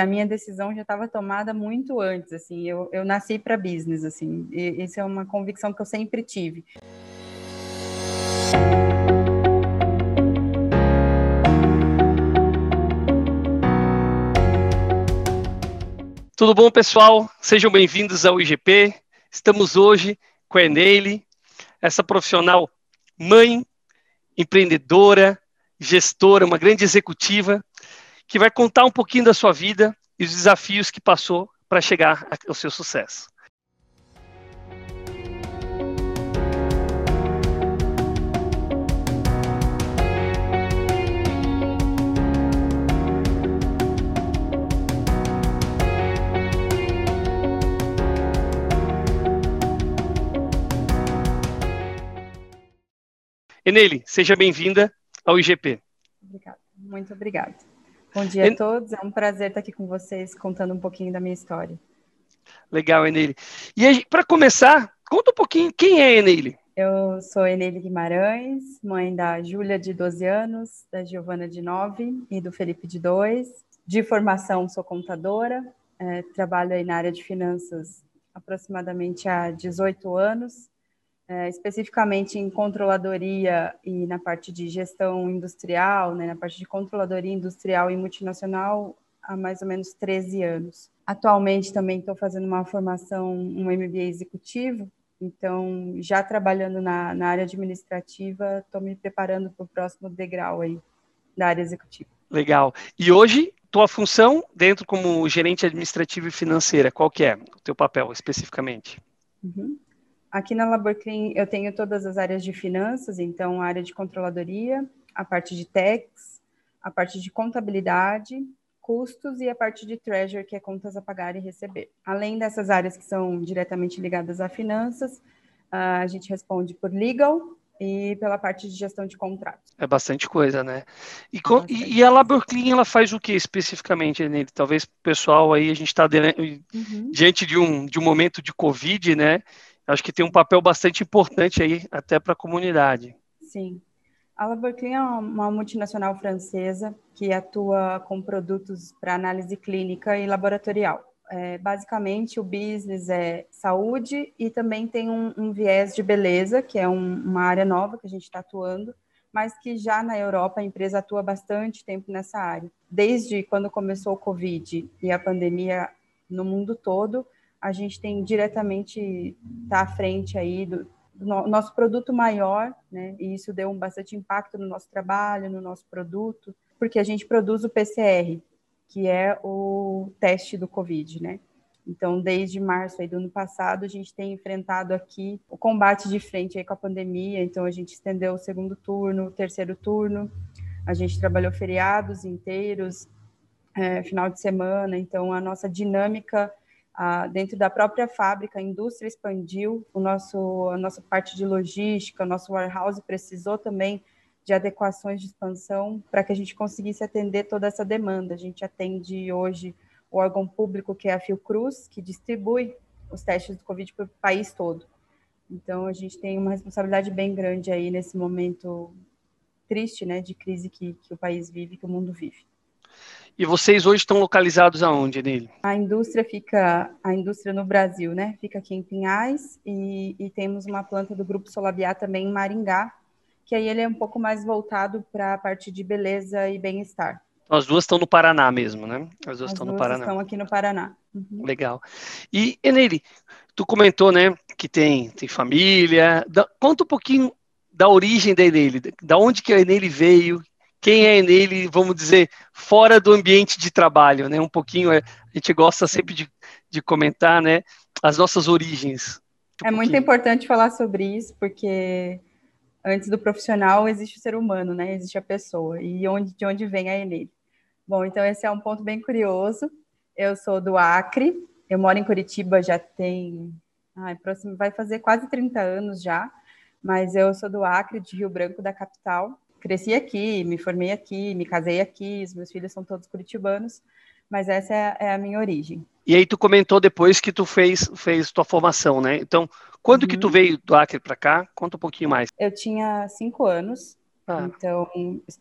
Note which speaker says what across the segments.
Speaker 1: a minha decisão já estava tomada muito antes, assim, eu, eu nasci para business, assim, e isso é uma convicção que eu sempre tive.
Speaker 2: Tudo bom, pessoal? Sejam bem-vindos ao IGP. Estamos hoje com a Eneile, essa profissional mãe, empreendedora, gestora, uma grande executiva, que vai contar um pouquinho da sua vida e os desafios que passou para chegar ao seu sucesso. Enele, seja bem-vinda ao IGP.
Speaker 1: Obrigada, muito obrigada. Bom dia en... a todos, é um prazer estar aqui com vocês contando um pouquinho da minha história.
Speaker 2: Legal, Enele. E para começar, conta um pouquinho quem é Enele.
Speaker 1: Eu sou Enele Guimarães, mãe da Júlia, de 12 anos, da Giovana, de 9 e do Felipe, de 2. De formação, sou contadora, é, trabalho aí na área de finanças aproximadamente há 18 anos é, especificamente em controladoria e na parte de gestão industrial, né, na parte de controladoria industrial e multinacional, há mais ou menos 13 anos. Atualmente também estou fazendo uma formação, um MBA executivo, então já trabalhando na, na área administrativa, estou me preparando para o próximo degrau aí da área executiva.
Speaker 2: Legal. E hoje, tua função dentro como gerente administrativo e financeira, qual que é o teu papel especificamente?
Speaker 1: Uhum. Aqui na Laborclean eu tenho todas as áreas de finanças, então a área de controladoria, a parte de tax, a parte de contabilidade, custos e a parte de treasure, que é contas a pagar e receber. Além dessas áreas que são diretamente ligadas a finanças, a gente responde por legal e pela parte de gestão de contratos.
Speaker 2: É bastante coisa, né? E, com, e, e a Laborclean, ela faz o que especificamente, nele? Talvez o pessoal aí, a gente está uhum. diante de um, de um momento de Covid, né? Acho que tem um papel bastante importante aí até para a comunidade.
Speaker 1: Sim. A Laborclean é uma multinacional francesa que atua com produtos para análise clínica e laboratorial. É, basicamente, o business é saúde e também tem um, um viés de beleza, que é um, uma área nova que a gente está atuando, mas que já na Europa a empresa atua bastante tempo nessa área. Desde quando começou o Covid e a pandemia no mundo todo, a gente tem diretamente tá à frente aí do, do nosso produto maior, né? E isso deu um bastante impacto no nosso trabalho, no nosso produto, porque a gente produz o PCR, que é o teste do COVID, né? Então, desde março aí do ano passado, a gente tem enfrentado aqui o combate de frente aí com a pandemia. Então, a gente estendeu o segundo turno, o terceiro turno. A gente trabalhou feriados inteiros, é, final de semana. Então, a nossa dinâmica dentro da própria fábrica, a indústria expandiu, o nosso, a nossa parte de logística, o nosso warehouse precisou também de adequações de expansão para que a gente conseguisse atender toda essa demanda. A gente atende hoje o órgão público, que é a Fiocruz, que distribui os testes do Covid para o país todo. Então, a gente tem uma responsabilidade bem grande aí nesse momento triste, né, de crise que, que o país vive, que o mundo vive.
Speaker 2: E vocês hoje estão localizados aonde, nele?
Speaker 1: A indústria fica, a indústria no Brasil, né? Fica aqui em Pinhais e, e temos uma planta do Grupo Solabiá também em Maringá, que aí ele é um pouco mais voltado para a parte de beleza e bem-estar.
Speaker 2: Então, as duas estão no Paraná mesmo, né?
Speaker 1: As duas As estão duas no Paraná. estão aqui no Paraná.
Speaker 2: Uhum. Legal. E, Eneli, tu comentou, né, que tem, tem família. Da, conta um pouquinho da origem da Eneli, da onde que a Eneli veio, quem é nele, vamos dizer, fora do ambiente de trabalho, né? Um pouquinho, é, a gente gosta sempre de, de comentar, né? As nossas origens.
Speaker 1: Um é muito importante falar sobre isso, porque antes do profissional existe o ser humano, né? Existe a pessoa. E onde, de onde vem a Enele? Bom, então esse é um ponto bem curioso. Eu sou do Acre, eu moro em Curitiba já tem. Ai, próximo, vai fazer quase 30 anos já, mas eu sou do Acre, de Rio Branco, da capital cresci aqui, me formei aqui, me casei aqui, os meus filhos são todos curitibanos, mas essa é, é a minha origem.
Speaker 2: E aí tu comentou depois que tu fez, fez tua formação, né? Então, quando uhum. que tu uhum. veio do Acre para cá? Conta um pouquinho mais.
Speaker 1: Eu tinha cinco anos, Ah. Então,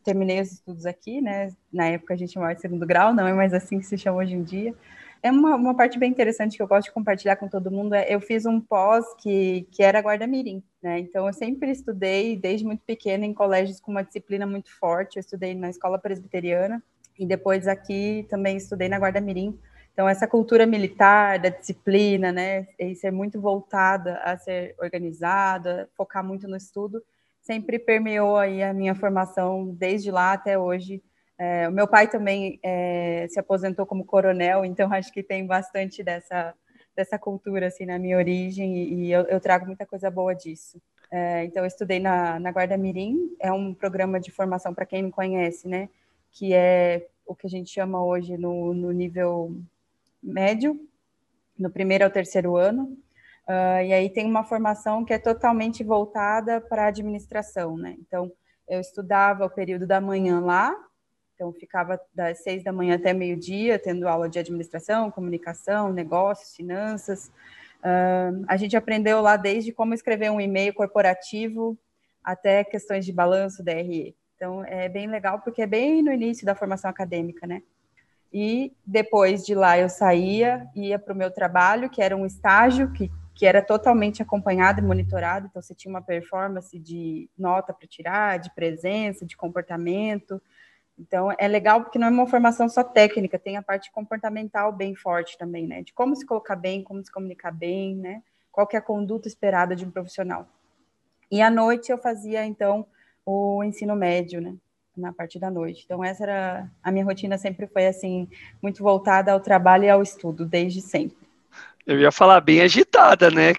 Speaker 1: terminei os estudos aqui, né? Na época a gente chamava de segundo grau, não é mais assim que se chama hoje em dia. É uma, uma parte bem interessante que eu gosto de compartilhar com todo mundo. É, eu fiz um pós que, que era guarda-mirim, né? Então, eu sempre estudei, desde muito pequena, em colégios com uma disciplina muito forte. Eu estudei na escola presbiteriana e depois aqui também estudei na guarda-mirim. Então, essa cultura militar, da disciplina, né? E ser muito voltada a ser organizada, focar muito no estudo, sempre permeou aí a minha formação desde lá até hoje é, o meu pai também é, se aposentou como coronel, então acho que tem bastante dessa, dessa cultura assim na minha origem e, e eu, eu, trago muita coisa boa disso. É, então eu estudei na, na Guarda Mirim, é um programa de formação para quem não conhece, né? Que é o que a gente chama hoje no, no nível médio, no primeiro ao terceiro ano. Uh, e aí tem uma formação que é totalmente voltada para a administração, né? Então eu estudava o período da manhã lá, então, ficava das seis da manhã até meio-dia, tendo aula de administração, comunicação, negócios, finanças. Uh, a gente aprendeu lá desde como escrever um e-mail corporativo até questões de balanço, DRE. Então, é bem legal, porque é bem no início da formação acadêmica, né? E depois de lá eu saía, ia para o meu trabalho, que era um estágio que, que era totalmente acompanhado e monitorado. Então, você tinha uma performance de nota para tirar, de presença, de comportamento, então, é legal porque não é uma formação só técnica, tem a parte comportamental bem forte também, né? De como se colocar bem, como se comunicar bem, né? Qual que é a conduta esperada de um profissional. E à noite eu fazia, então, o ensino médio, né? Na parte da noite. Então, essa era a minha rotina, sempre foi assim, muito voltada ao trabalho e ao estudo, desde sempre.
Speaker 2: Eu ia falar bem agitada, né?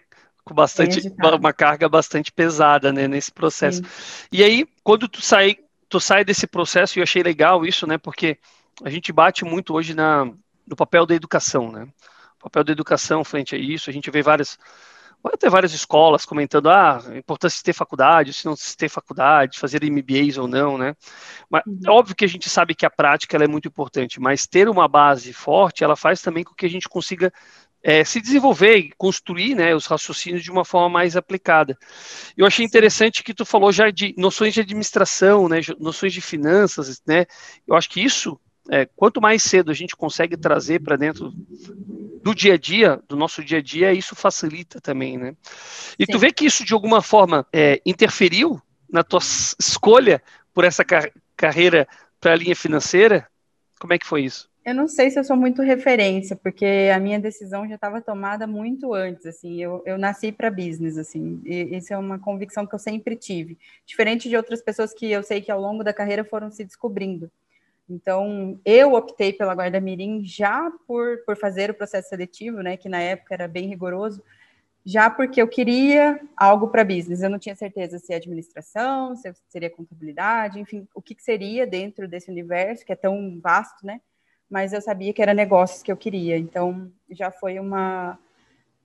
Speaker 2: Com bastante, uma carga bastante pesada, né? Nesse processo. Sim. E aí, quando tu sai tu sai desse processo e eu achei legal isso, né? Porque a gente bate muito hoje na, no papel da educação, né? O papel da educação frente a isso, a gente vê várias Vai ter várias escolas comentando ah, a importância de ter faculdade, se não se ter faculdade, fazer MBAs ou não, né? Mas uhum. é óbvio que a gente sabe que a prática é muito importante, mas ter uma base forte, ela faz também com que a gente consiga é, se desenvolver e construir né, os raciocínios de uma forma mais aplicada. Eu achei interessante que tu falou já de noções de administração, né, noções de finanças, né? Eu acho que isso, é, quanto mais cedo a gente consegue trazer para dentro do dia a dia, do nosso dia a dia, isso facilita também, né? E Sim. tu vê que isso de alguma forma é, interferiu na tua escolha por essa car carreira para a linha financeira? Como é que foi isso?
Speaker 1: Eu não sei se eu sou muito referência, porque a minha decisão já estava tomada muito antes, assim, eu, eu nasci para business, assim, e isso é uma convicção que eu sempre tive, diferente de outras pessoas que eu sei que ao longo da carreira foram se descobrindo. Então, eu optei pela Guarda Mirim já por, por fazer o processo seletivo, né, que na época era bem rigoroso, já porque eu queria algo para business. Eu não tinha certeza se é administração, se seria contabilidade, enfim, o que, que seria dentro desse universo que é tão vasto, né? Mas eu sabia que era negócios que eu queria. Então, já foi uma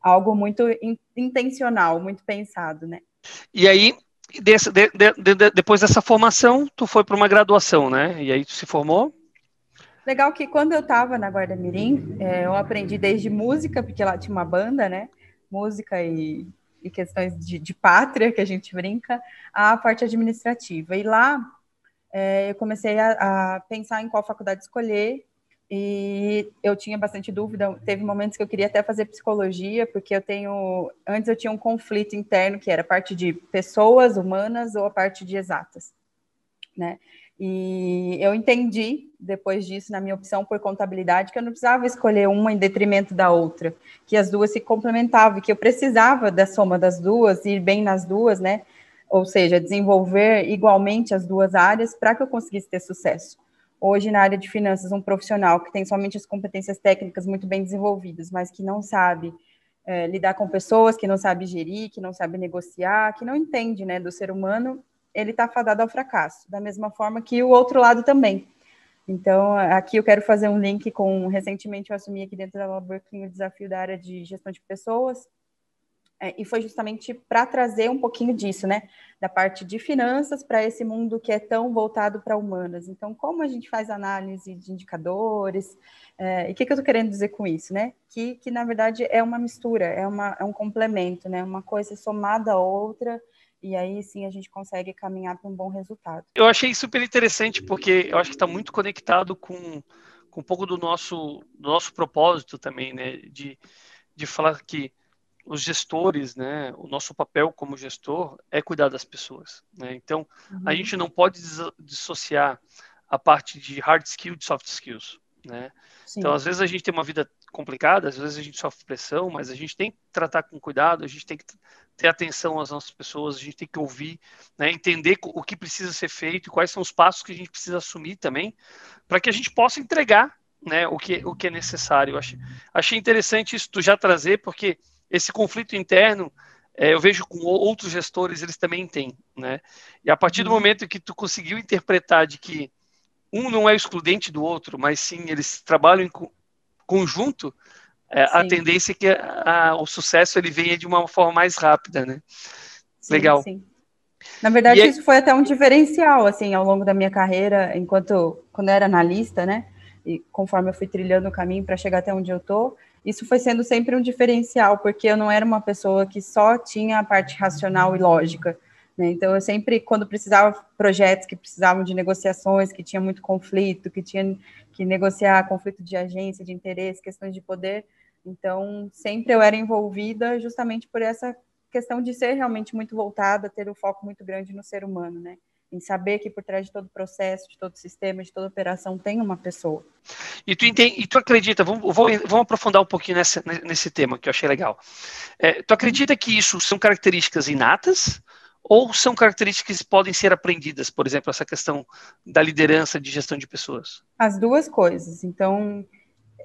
Speaker 1: algo muito in, intencional, muito pensado, né?
Speaker 2: E aí, desse, de, de, de, depois dessa formação, tu foi para uma graduação, né? E aí tu se formou?
Speaker 1: Legal que quando eu estava na Guarda Mirim, é, eu aprendi desde música, porque lá tinha uma banda, né? Música e, e questões de, de, pátria, que a gente brinca, a parte administrativa. E lá é, eu comecei a, a pensar em qual faculdade escolher, e eu tinha bastante dúvida. Teve momentos que eu queria até fazer psicologia, porque eu tenho. Antes eu tinha um conflito interno que era a parte de pessoas humanas ou a parte de exatas, né? E eu entendi depois disso, na minha opção por contabilidade, que eu não precisava escolher uma em detrimento da outra, que as duas se complementavam, que eu precisava da soma das duas, ir bem nas duas, né? Ou seja, desenvolver igualmente as duas áreas para que eu conseguisse ter sucesso hoje na área de finanças um profissional que tem somente as competências técnicas muito bem desenvolvidas, mas que não sabe é, lidar com pessoas, que não sabe gerir, que não sabe negociar, que não entende né, do ser humano, ele está fadado ao fracasso, da mesma forma que o outro lado também. Então, aqui eu quero fazer um link com, recentemente eu assumi aqui dentro da Laborclean o desafio da área de gestão de pessoas, é, e foi justamente para trazer um pouquinho disso, né? Da parte de finanças para esse mundo que é tão voltado para humanas. Então, como a gente faz análise de indicadores? É, e o que, que eu estou querendo dizer com isso, né? Que, que na verdade é uma mistura, é, uma, é um complemento, né? Uma coisa somada a outra e aí sim a gente consegue caminhar para um bom resultado.
Speaker 2: Eu achei super interessante porque eu acho que está muito conectado com, com um pouco do nosso, do nosso propósito também, né? De, de falar que os gestores, né, o nosso papel como gestor é cuidar das pessoas. Né? Então, uhum. a gente não pode dissociar a parte de hard skill de soft skills. Né? Então, às vezes a gente tem uma vida complicada, às vezes a gente sofre pressão, mas a gente tem que tratar com cuidado, a gente tem que ter atenção às nossas pessoas, a gente tem que ouvir, né, entender o que precisa ser feito, quais são os passos que a gente precisa assumir também, para que a gente possa entregar né, o, que, o que é necessário. Eu achei, achei interessante isso tu já trazer, porque esse conflito interno é, eu vejo com outros gestores, eles também têm, né? E a partir do uhum. momento que tu conseguiu interpretar de que um não é excludente do outro, mas sim eles trabalham em conjunto, é, a tendência é que a, a, o sucesso ele venha de uma forma mais rápida, né? Sim, Legal. Sim.
Speaker 1: Na verdade, e isso é... foi até um diferencial, assim, ao longo da minha carreira, enquanto, quando eu era analista, né? E conforme eu fui trilhando o caminho para chegar até onde eu tô, isso foi sendo sempre um diferencial, porque eu não era uma pessoa que só tinha a parte racional e lógica. Né? Então, eu sempre, quando precisava projetos que precisavam de negociações, que tinha muito conflito, que tinha que negociar conflito de agência, de interesse, questões de poder, então sempre eu era envolvida justamente por essa questão de ser realmente muito voltada, ter o um foco muito grande no ser humano, né? Em saber que por trás de todo processo, de todo sistema, de toda operação tem uma pessoa.
Speaker 2: E tu, entende, e tu acredita, vamos, vou, vamos aprofundar um pouquinho nessa, nesse tema que eu achei legal. É, tu acredita que isso são características inatas ou são características que podem ser aprendidas, por exemplo, essa questão da liderança de gestão de pessoas?
Speaker 1: As duas coisas. Então,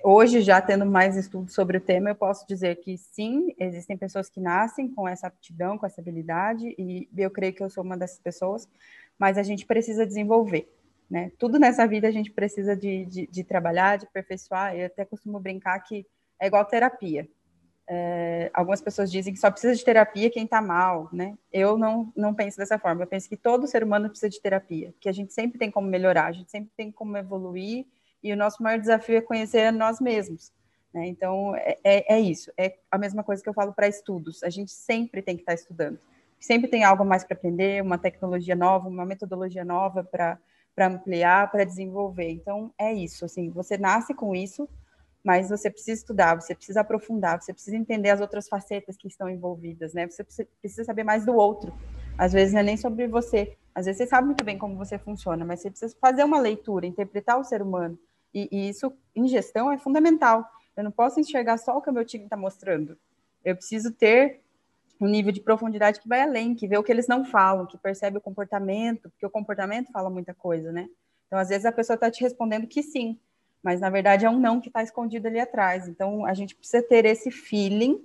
Speaker 1: hoje, já tendo mais estudos sobre o tema, eu posso dizer que sim, existem pessoas que nascem com essa aptidão, com essa habilidade, e eu creio que eu sou uma dessas pessoas, mas a gente precisa desenvolver. Né? Tudo nessa vida a gente precisa de, de, de trabalhar, de aperfeiçoar. Eu até costumo brincar que é igual terapia. É, algumas pessoas dizem que só precisa de terapia quem está mal, né? Eu não, não penso dessa forma. Eu penso que todo ser humano precisa de terapia, que a gente sempre tem como melhorar, a gente sempre tem como evoluir, e o nosso maior desafio é conhecer nós mesmos. Né? Então, é, é, é, isso. É a mesma coisa que eu falo para estudos. A gente sempre tem que estar tá estudando. Sempre tem algo mais para aprender, uma tecnologia nova, uma metodologia nova para ampliar, para desenvolver. Então, é isso. Assim, você nasce com isso, mas você precisa estudar, você precisa aprofundar, você precisa entender as outras facetas que estão envolvidas, né? Você precisa saber mais do outro. Às vezes não é nem sobre você. Às vezes você sabe muito bem como você funciona, mas você precisa fazer uma leitura, interpretar o ser humano. E, e isso, em gestão, é fundamental. Eu não posso enxergar só o que o meu time está mostrando. Eu preciso ter um nível de profundidade que vai além, que vê o que eles não falam, que percebe o comportamento, porque o comportamento fala muita coisa, né? Então, às vezes, a pessoa está te respondendo que sim, mas na verdade é um não que está escondido ali atrás. Então a gente precisa ter esse feeling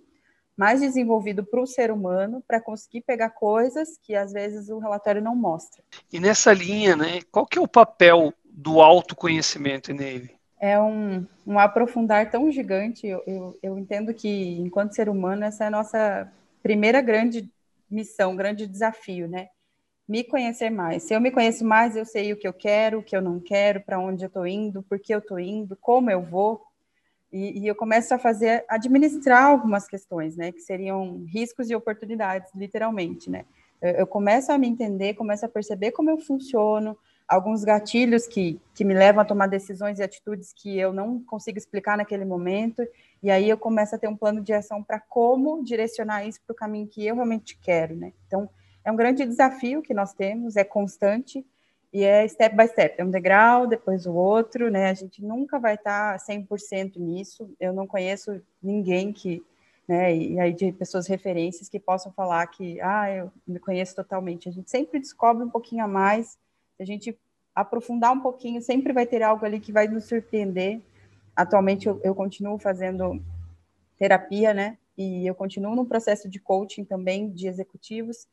Speaker 1: mais desenvolvido para o ser humano para conseguir pegar coisas que às vezes o relatório não mostra.
Speaker 2: E nessa linha, né, qual que é o papel do autoconhecimento nele?
Speaker 1: É um, um aprofundar tão gigante. Eu, eu, eu entendo que, enquanto ser humano, essa é a nossa primeira grande missão, grande desafio, né? me conhecer mais. Se eu me conheço mais, eu sei o que eu quero, o que eu não quero, para onde eu estou indo, por que eu estou indo, como eu vou. E, e, eu começo a fazer, administrar algumas questões, né? Que seriam riscos e oportunidades, literalmente, né? Eu, eu começo a me entender, começo a perceber como eu funciono, alguns gatilhos que, que me levam a tomar decisões e atitudes que eu não consigo explicar naquele momento, e aí eu começo a ter um plano de ação para como direcionar isso para o caminho que eu realmente quero, né? Então, é um grande desafio que nós temos, é constante e é step by step, é um degrau, depois o outro, né? A gente nunca vai estar 100% nisso. Eu não conheço ninguém que, né, e aí de pessoas referências que possam falar que, ah, eu me conheço totalmente. A gente sempre descobre um pouquinho a mais, se a gente aprofundar um pouquinho, sempre vai ter algo ali que vai nos surpreender. Atualmente eu, eu continuo fazendo terapia, né? E eu continuo no processo de coaching também de executivos.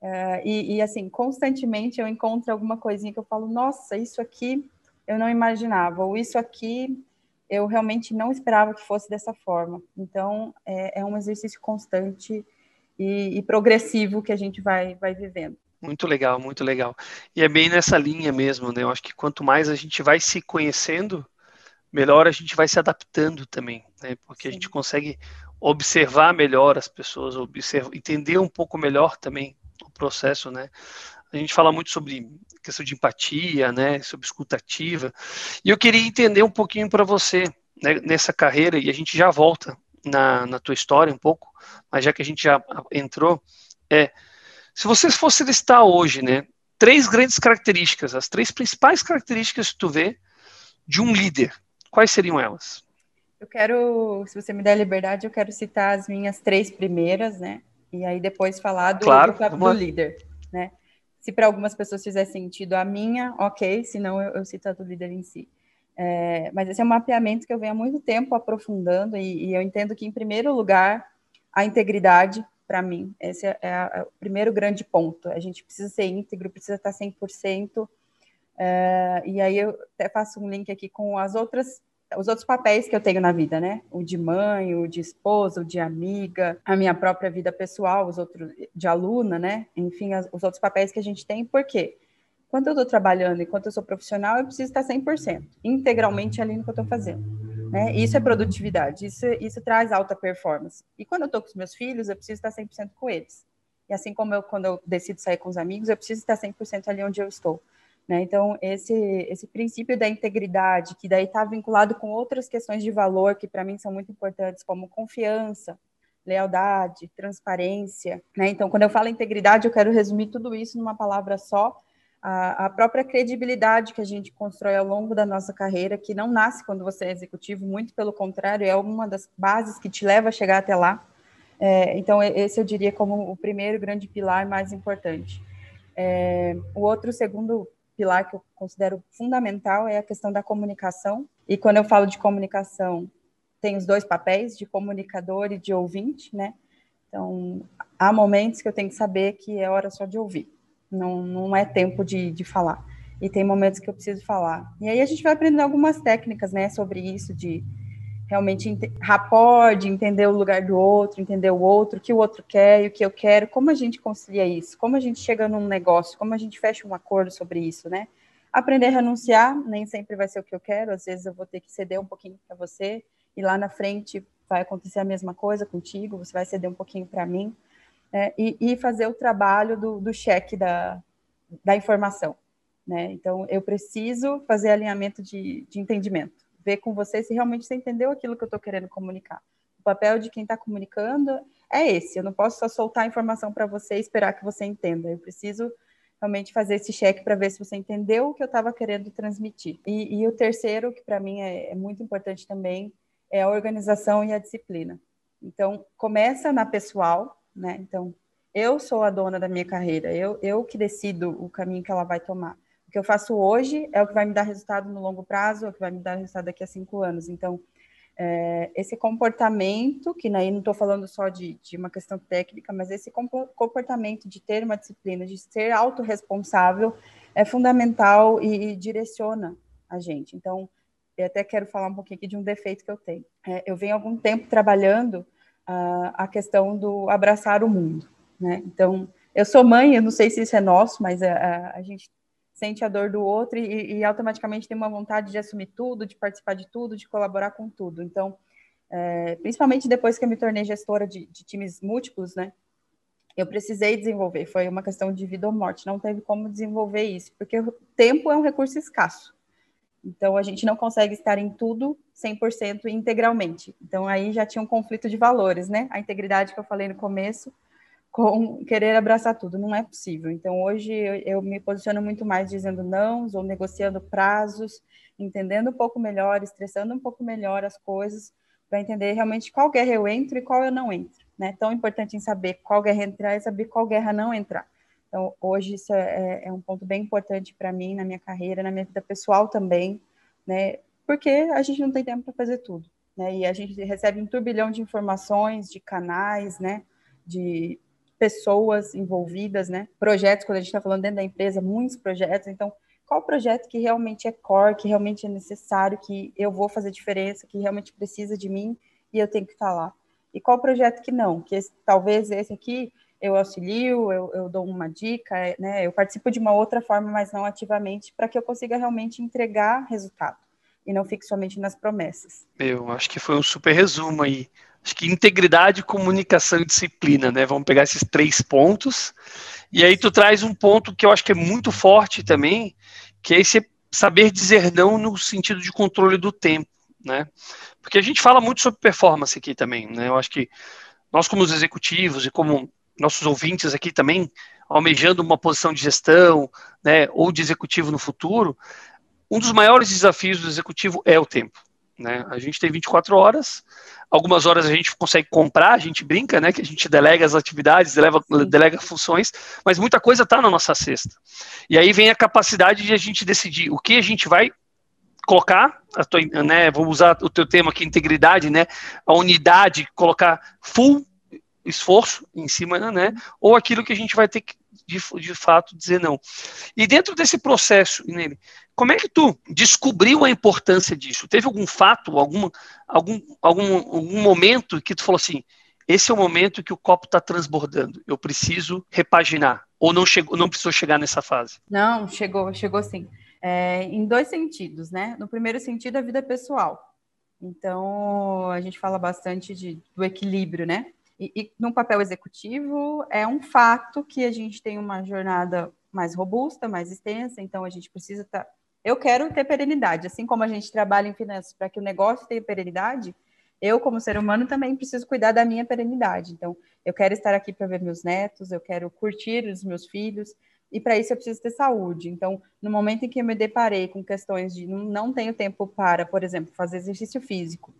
Speaker 1: Uh, e, e, assim, constantemente eu encontro alguma coisinha que eu falo, nossa, isso aqui eu não imaginava, ou isso aqui eu realmente não esperava que fosse dessa forma. Então, é, é um exercício constante e, e, progressivo que a gente vai, vai vivendo.
Speaker 2: Muito legal, muito legal. E é bem nessa linha mesmo, né? Eu acho que quanto mais a gente vai se conhecendo, melhor a gente vai se adaptando também, né? Porque Sim. a gente consegue observar melhor as pessoas, observar, entender um pouco melhor também o processo, né? A gente fala muito sobre questão de empatia, né, sobre escutativa. E eu queria entender um pouquinho para você né, nessa carreira e a gente já volta na, na tua história um pouco, mas já que a gente já entrou, é se você fosse listar hoje, né, três grandes características, as três principais características que tu vê de um líder, quais seriam elas?
Speaker 1: Eu quero, se você me der a liberdade, eu quero citar as minhas três primeiras, né? E aí depois falar do,
Speaker 2: claro,
Speaker 1: do, do líder, né? Se para algumas pessoas fizer sentido a minha, ok, senão eu, eu cito a do líder em si. É, mas esse é um mapeamento que eu venho há muito tempo aprofundando e, e eu entendo que, em primeiro lugar, a integridade, para mim, esse é, é, é, o primeiro grande ponto. A gente precisa ser íntegro, precisa estar 100%. É, e aí eu até faço um link aqui com as outras os outros papéis que eu tenho na vida, né? O de mãe, o de esposa, o de amiga, a minha própria vida pessoal, os outros de aluna, né? Enfim, as, os outros papéis que a gente tem. Por quê? Quando eu estou trabalhando, enquanto eu sou profissional, eu preciso estar 100%, integralmente ali no que eu estou fazendo. Né? Isso é produtividade, isso, isso traz alta performance. E quando eu estou com os meus filhos, eu preciso estar 100% com eles. E assim como eu, quando eu decido sair com os amigos, eu preciso estar 100% ali onde eu estou. Né? Então, esse, esse princípio da integridade, que daí está vinculado com outras questões de valor que para mim são muito importantes, como confiança, lealdade, transparência. Né? Então, quando eu falo integridade, eu quero resumir tudo isso numa palavra só, a, a, própria credibilidade que a gente constrói ao longo da nossa carreira, que não nasce quando você é executivo, muito pelo contrário, é uma das bases que te leva a chegar até lá. É, então, esse eu diria como o primeiro grande pilar mais importante. É, o outro, segundo pilar que eu considero fundamental é a questão da comunicação. E quando eu falo de comunicação, tem os dois papéis, de comunicador e de ouvinte, né? Então, há momentos que eu tenho que saber que é hora só de ouvir não, não é tempo de, de falar. E tem momentos que eu preciso falar. E aí a gente vai aprendendo algumas técnicas, né, sobre isso, de realmente rapport, de entender o lugar do outro, entender o outro, o que o outro quer e o que eu quero, como a gente concilia isso, como a gente chega num negócio, como a gente fecha um acordo sobre isso, né? Aprender a renunciar, nem sempre vai ser o que eu quero, às vezes eu vou ter que ceder um pouquinho para você, e lá na frente vai acontecer a mesma coisa contigo, você vai ceder um pouquinho para mim é, e, e, fazer o trabalho do, do cheque da, da informação. Né? Então, eu preciso fazer alinhamento de, de entendimento, ver com você se realmente você entendeu aquilo que eu estou querendo comunicar. O papel de quem está comunicando é esse. Eu não posso só soltar a informação para você e esperar que você entenda. Eu preciso realmente fazer esse cheque para ver se você entendeu o que eu estava querendo transmitir. E, e, o terceiro, que para mim é, é muito importante também, é a organização e a disciplina. Então, começa na pessoal, né? Então, eu sou a dona da minha carreira, eu, eu que decido o caminho que ela vai tomar. O que eu faço hoje é o que vai me dar resultado no longo prazo, é o que vai me dar resultado daqui a cinco anos. Então, é, esse comportamento, que aí não estou falando só de, de, uma questão técnica, mas esse comportamento de ter uma disciplina, de ser autorresponsável, é fundamental e, e direciona a gente. Então, eu até quero falar um pouquinho aqui de um defeito que eu tenho. É, eu venho algum tempo trabalhando a, a questão do abraçar o mundo, né? Então, eu sou mãe, eu não sei se isso é nosso, mas a, a, a gente sente a dor do outro e, e, automaticamente tem uma vontade de assumir tudo, de participar de tudo, de colaborar com tudo. Então, é, principalmente depois que eu me tornei gestora de, de, times múltiplos, né? Eu precisei desenvolver, foi uma questão de vida ou morte, não teve como desenvolver isso, porque o tempo é um recurso escasso. Então, a gente não consegue estar em tudo 100% integralmente. Então, aí já tinha um conflito de valores, né? A integridade que eu falei no começo, com querer abraçar tudo, não é possível. Então, hoje eu, me posiciono muito mais dizendo não, ou negociando prazos, entendendo um pouco melhor, estressando um pouco melhor as coisas, para entender realmente qual guerra eu entro e qual eu não entro. Né? Tão importante em saber qual guerra entrar e saber qual guerra não entrar. Então, hoje isso é, é, é um ponto bem importante para mim, na minha carreira, na minha vida pessoal também, né? Porque a gente não tem tempo para fazer tudo, né? E a gente recebe um turbilhão de informações, de canais, né? De pessoas envolvidas, né? Projetos, quando a gente está falando dentro da empresa, muitos projetos. Então, qual projeto que realmente é core, que realmente é necessário, que eu vou fazer diferença, que realmente precisa de mim e eu tenho que estar tá lá? E qual projeto que não? Que esse, talvez esse aqui eu auxilio, eu, eu dou uma dica, é, né? Eu participo de uma outra forma, mas não ativamente, para que eu consiga realmente entregar resultado e não fique somente nas promessas.
Speaker 2: Eu acho que foi um super resumo aí acho que integridade, comunicação e disciplina, né? Vamos pegar esses três pontos. E aí tu traz um ponto que eu acho que é muito forte também, que é esse saber dizer não no sentido de controle do tempo, né? Porque a gente fala muito sobre performance aqui também, né? Eu acho que nós como os executivos e como nossos ouvintes aqui também, almejando uma posição de gestão, né, ou de executivo no futuro, um dos maiores desafios do executivo é o tempo. Né? A gente tem 24 horas, algumas horas a gente consegue comprar, a gente brinca, né? Que a gente delega as atividades, delega, delega funções, mas muita coisa está na nossa cesta. E aí vem a capacidade de a gente decidir o que a gente vai colocar, tua, né? Vou usar o teu tema aqui, integridade, né? A unidade, colocar full esforço em cima, né? Ou aquilo que a gente vai ter que de, de fato dizer não. E dentro desse processo, nele, como é que tu descobriu a importância disso? Teve algum fato, algum, algum, algum, algum momento que tu falou assim, esse é o momento que o copo está transbordando, eu preciso repaginar, ou não chegou, não precisou chegar nessa fase?
Speaker 1: Não, chegou, chegou sim. É, em dois sentidos, né? No primeiro sentido, a vida pessoal. Então, a gente fala bastante de, do equilíbrio, né? E, e no papel executivo, é um fato que a gente tem uma jornada mais robusta, mais extensa, então a gente precisa estar. Tá... Eu quero ter perenidade, assim como a gente trabalha em finanças para que o negócio tenha perenidade, eu, como ser humano, também preciso cuidar da minha perenidade. Então, eu quero estar aqui para ver meus netos, eu quero curtir os meus filhos, e para isso eu preciso ter saúde. Então, no momento em que eu me deparei com questões de não tenho tempo para, por exemplo, fazer exercício físico,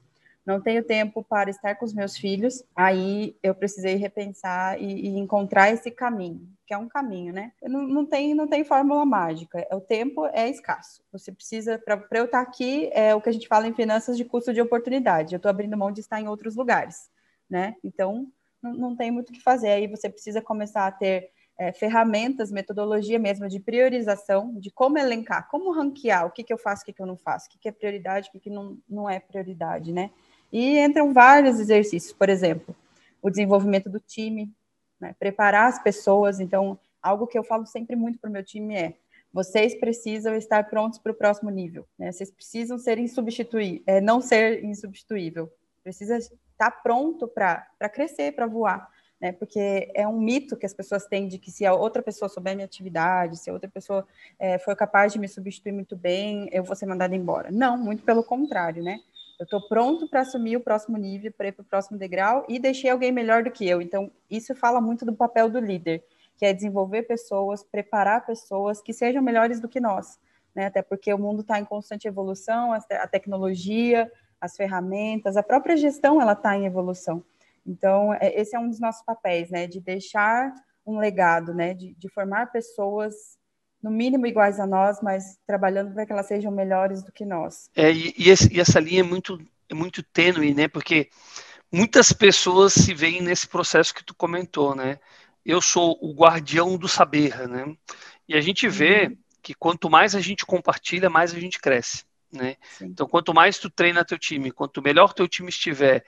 Speaker 1: não tenho tempo para estar com os meus filhos, aí eu precisei repensar e, e encontrar esse caminho, que é um caminho, né? Não, não, tem, não tem fórmula mágica, o tempo é escasso. Você precisa, para eu estar aqui, é o que a gente fala em finanças de custo de oportunidade. Eu estou abrindo mão de estar em outros lugares, né? Então, não, não tem muito o que fazer. Aí você precisa começar a ter é, ferramentas, metodologia mesmo de priorização, de como elencar, como ranquear o que, que eu faço, o que, que eu não faço, o que, que é prioridade, o que, que não, não é prioridade, né? E entram vários exercícios, por exemplo, o desenvolvimento do time, né? preparar as pessoas. Então, algo que eu falo sempre muito para o meu time é: vocês precisam estar prontos para o próximo nível. Né? Vocês precisam ser insubstituíveis, é, não ser insubstituível. Precisa estar pronto para crescer, para voar. Né? Porque é um mito que as pessoas têm de que se a outra pessoa souber minha atividade, se a outra pessoa é, for capaz de me substituir muito bem, eu vou ser mandada embora. Não, muito pelo contrário, né? Eu estou pronto para assumir o próximo nível, para ir para o próximo degrau e deixei alguém melhor do que eu. Então, isso fala muito do papel do líder, que é desenvolver pessoas, preparar pessoas que sejam melhores do que nós. Né? Até porque o mundo está em constante evolução, a tecnologia, as ferramentas, a própria gestão ela está em evolução. Então, é, esse é um dos nossos papéis, né? De deixar um legado, né? De, de formar pessoas no mínimo iguais a nós, mas trabalhando para que elas sejam melhores do que nós.
Speaker 2: É, e, e, esse, e essa linha é muito, é muito tênue, né? Porque muitas pessoas se veem nesse processo que tu comentou, né? Eu sou o guardião do saber, né? E a gente vê uhum. que quanto mais a gente compartilha, mais a gente cresce, né? Sim. Então, quanto mais tu treina teu time, quanto melhor teu time estiver,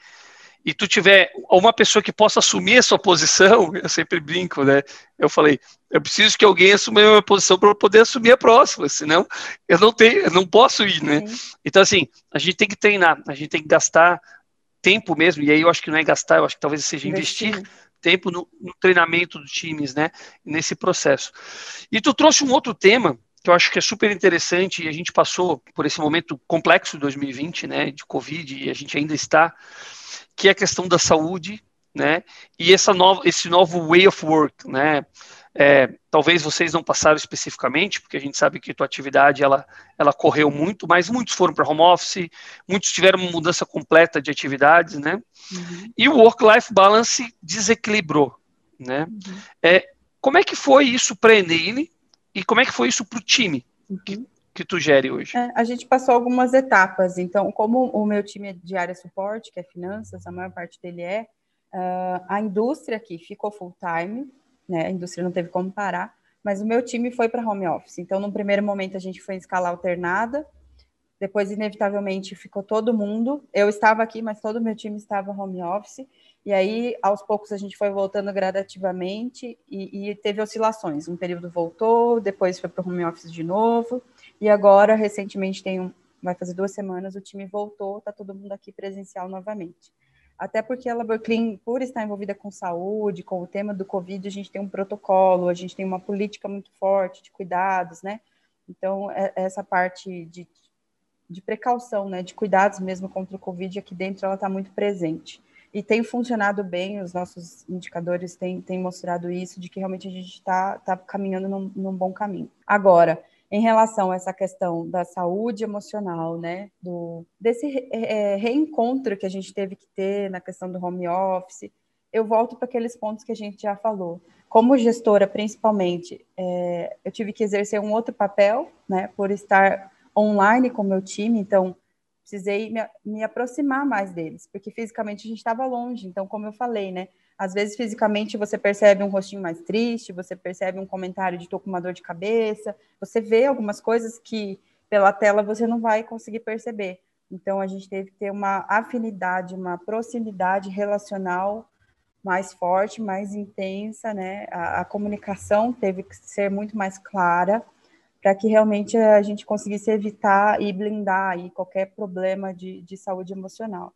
Speaker 2: e tu tiver uma pessoa que possa assumir a sua posição, eu sempre brinco, né? Eu falei, eu preciso que alguém assuma a minha posição para eu poder assumir a próxima, senão eu não tenho, eu não posso ir, né? Então assim, a gente tem que treinar, a gente tem que gastar tempo mesmo, e aí eu acho que não é gastar, eu acho que talvez seja investir, investir tempo no, no, treinamento dos times, né? Nesse processo. E tu trouxe um outro tema que eu acho que é super interessante, e a gente passou por esse momento complexo de 2020, né? De Covid, e a gente ainda está que é a questão da saúde, né? E essa nova, esse novo way of work, né? É, talvez vocês não passaram especificamente, porque a gente sabe que a tua atividade ela, ela correu muito, mas muitos foram para home office, muitos tiveram uma mudança completa de atividades, né? Uhum. E o work-life balance desequilibrou, né? Uhum. É, como é que foi isso para a Enele e como é que foi isso para o time? Uhum que tu gere hoje?
Speaker 1: É, a gente passou algumas etapas. Então, como o meu time é de área suporte, que é finanças, a maior parte dele é, uh, a indústria aqui ficou full time, né? A indústria não teve como parar, mas o meu time foi para home office. Então, no primeiro momento, a gente foi em escala alternada. Depois, inevitavelmente, ficou todo mundo. Eu estava aqui, mas todo o meu time estava home office. E aí, aos poucos, a gente foi voltando gradativamente e, e teve oscilações. Um período voltou, depois foi para o home office de novo. E agora, recentemente, tem um, vai fazer duas semanas, o time voltou, está todo mundo aqui presencial novamente. Até porque a Clean, por estar envolvida com saúde, com o tema do Covid, a gente tem um protocolo, a gente tem uma política muito forte de cuidados, né? Então, é, essa parte de, de precaução, né, de cuidados mesmo contra o Covid, aqui dentro ela está muito presente. E tem funcionado bem, os nossos indicadores têm, têm mostrado isso, de que realmente a gente está tá caminhando num, num bom caminho. Agora, em relação a essa questão da saúde emocional, né, do, desse é, reencontro que a gente teve que ter na questão do home office, eu volto para aqueles pontos que a gente já falou. Como gestora, principalmente, é, eu tive que exercer um outro papel, né, por estar online com meu time, então precisei me, me aproximar mais deles, porque fisicamente a gente estava longe, então, como eu falei, né, às vezes, fisicamente, você percebe um rostinho mais triste, você percebe um comentário de tô com uma dor de cabeça, você vê algumas coisas que pela tela você não vai conseguir perceber. Então, a gente teve que ter uma afinidade, uma proximidade relacional mais forte, mais intensa, né? A, a comunicação teve que ser muito mais clara para que realmente a gente conseguisse evitar e blindar aí qualquer problema de, de saúde emocional.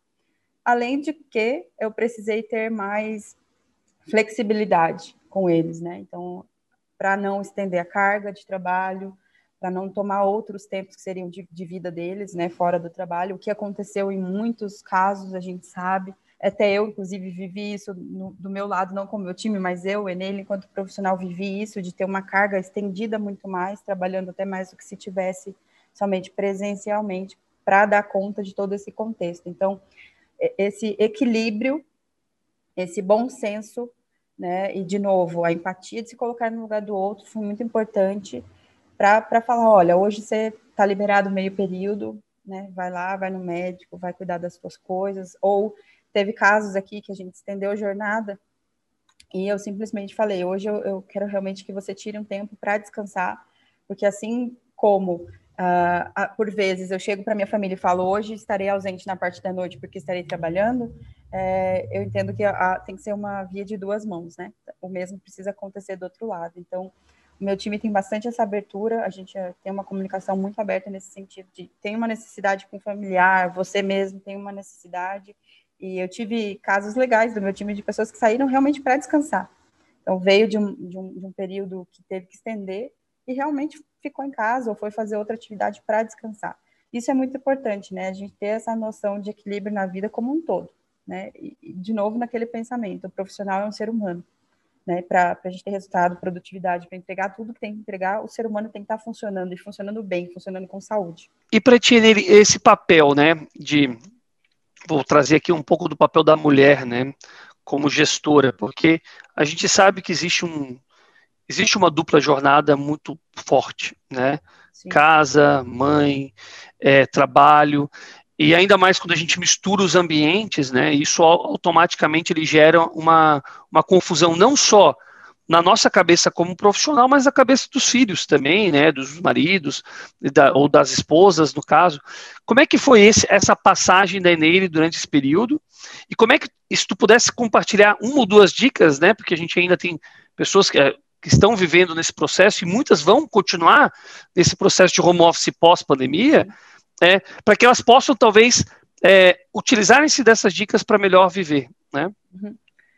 Speaker 1: Além de que eu precisei ter mais flexibilidade com eles, né? Então, para não estender a carga de trabalho, para não tomar outros tempos que seriam de, de, vida deles, né, fora do trabalho, o que aconteceu em muitos casos, a gente sabe, até eu, inclusive, vivi isso no, do meu lado, não com o meu time, mas eu, nele, enquanto profissional, vivi isso, de ter uma carga estendida muito mais, trabalhando até mais do que se tivesse somente presencialmente, para dar conta de todo esse contexto. Então, esse equilíbrio, esse bom senso, né? E de novo, a empatia de se colocar no lugar do outro foi muito importante para falar, olha, hoje você está liberado meio período, né? Vai lá, vai no médico, vai cuidar das suas coisas. Ou teve casos aqui que a gente estendeu a jornada e eu simplesmente falei, hoje eu, eu quero realmente que você tire um tempo para descansar, porque assim como Uh, por vezes eu chego para minha família e falo hoje estarei ausente na parte da noite porque estarei trabalhando. É, eu entendo que a, a, tem que ser uma via de duas mãos, né? O mesmo precisa acontecer do outro lado. Então, o meu time tem bastante essa abertura. A gente eh, tem uma comunicação muito aberta nesse sentido de tem uma necessidade com o familiar, você mesmo tem uma necessidade. E eu tive casos legais do meu time de pessoas que saíram realmente para descansar. Então, veio de um, de, um, de um período que teve que estender e realmente ficou em casa ou foi fazer outra atividade para descansar. Isso é muito importante, né? A gente ter essa noção de equilíbrio na vida como um todo, né? E, de novo, naquele pensamento, o profissional é um ser humano, né? Para a gente ter resultado, produtividade, para entregar tudo que tem que entregar, o ser humano tem que estar tá funcionando e funcionando bem, funcionando com saúde.
Speaker 2: E para ti, esse papel, né? De vou trazer aqui um pouco do papel da mulher, né? Como gestora, porque a gente sabe que existe um, existe uma dupla jornada muito forte, né? Sim. Casa, mãe, é, trabalho, e ainda mais quando a gente mistura os ambientes, né? Isso automaticamente ele gera uma, uma confusão não só na nossa cabeça como profissional, mas na cabeça dos filhos também, né, dos maridos da, ou das esposas, no caso. Como é que foi esse, essa passagem da Eneire durante esse período? E como é que, se tu pudesse compartilhar uma ou duas dicas, né, porque a gente ainda tem pessoas que que estão vivendo nesse processo, e muitas vão continuar nesse processo de home office pós-pandemia, é, para que elas possam, talvez, é, utilizarem-se dessas dicas para melhor viver. Né?
Speaker 1: Uhum.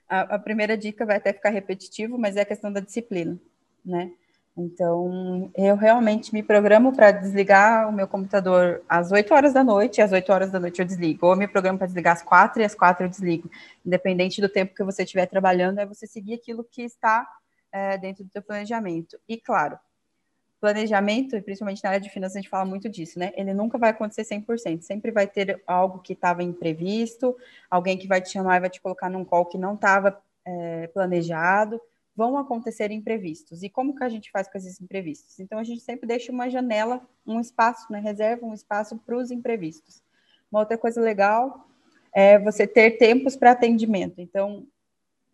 Speaker 1: A, a, primeira dica vai até ficar repetitivo, mas é a questão da disciplina. Né? Então, eu realmente me programo para desligar o meu computador às 8 horas da noite, e às 8 horas da noite eu desligo. Ou eu me programo para desligar às 4 e às 4 eu desligo. Independente do tempo que você estiver trabalhando, é você seguir aquilo que está é, dentro do teu planejamento. E, claro, planejamento, principalmente na área de finanças, a gente fala muito disso, né? Ele nunca vai acontecer 100%. Sempre vai ter algo que estava imprevisto, alguém que vai te chamar e vai te colocar num call que não estava é, planejado. Vão acontecer imprevistos. E como que a gente faz com esses imprevistos? Então, a gente sempre deixa uma janela, um espaço, né? Reserva um espaço para os imprevistos. Uma outra coisa legal é você ter tempos para atendimento. Então,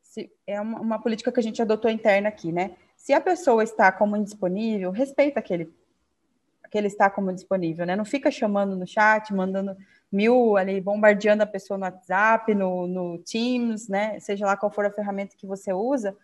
Speaker 1: se, é uma, uma, política que a gente adotou interna aqui, né? Se a pessoa está como indisponível, respeita aquele, aquele está como disponível, né? Não fica chamando no chat, mandando mil ali, bombardeando a pessoa no WhatsApp, no, no Teams, né? Seja lá qual for a ferramenta que você usa,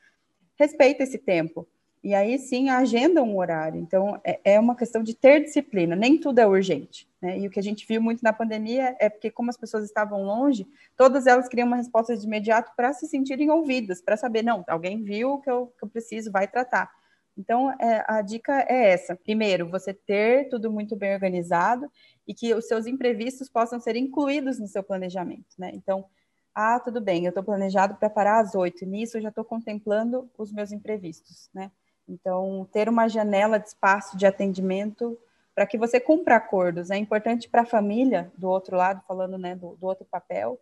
Speaker 1: respeita esse tempo. E aí sim agenda um horário. Então é, é uma questão de ter disciplina. Nem tudo é urgente. Né? E o que a gente viu muito na pandemia é porque, como as pessoas estavam longe, todas elas queriam uma resposta de imediato para se sentirem ouvidas, para saber, não, alguém viu que eu, que eu preciso, vai tratar. Então, é, a dica é essa. Primeiro, você ter tudo muito bem organizado e que os seus imprevistos possam ser incluídos no seu planejamento, né? Então, ah, tudo bem, eu estou planejado para parar às oito, nisso eu já estou contemplando os meus imprevistos, né? Então, ter uma janela de espaço de atendimento para que você cumpra acordos. É importante para a família, do outro lado, falando né, do, do, outro papel,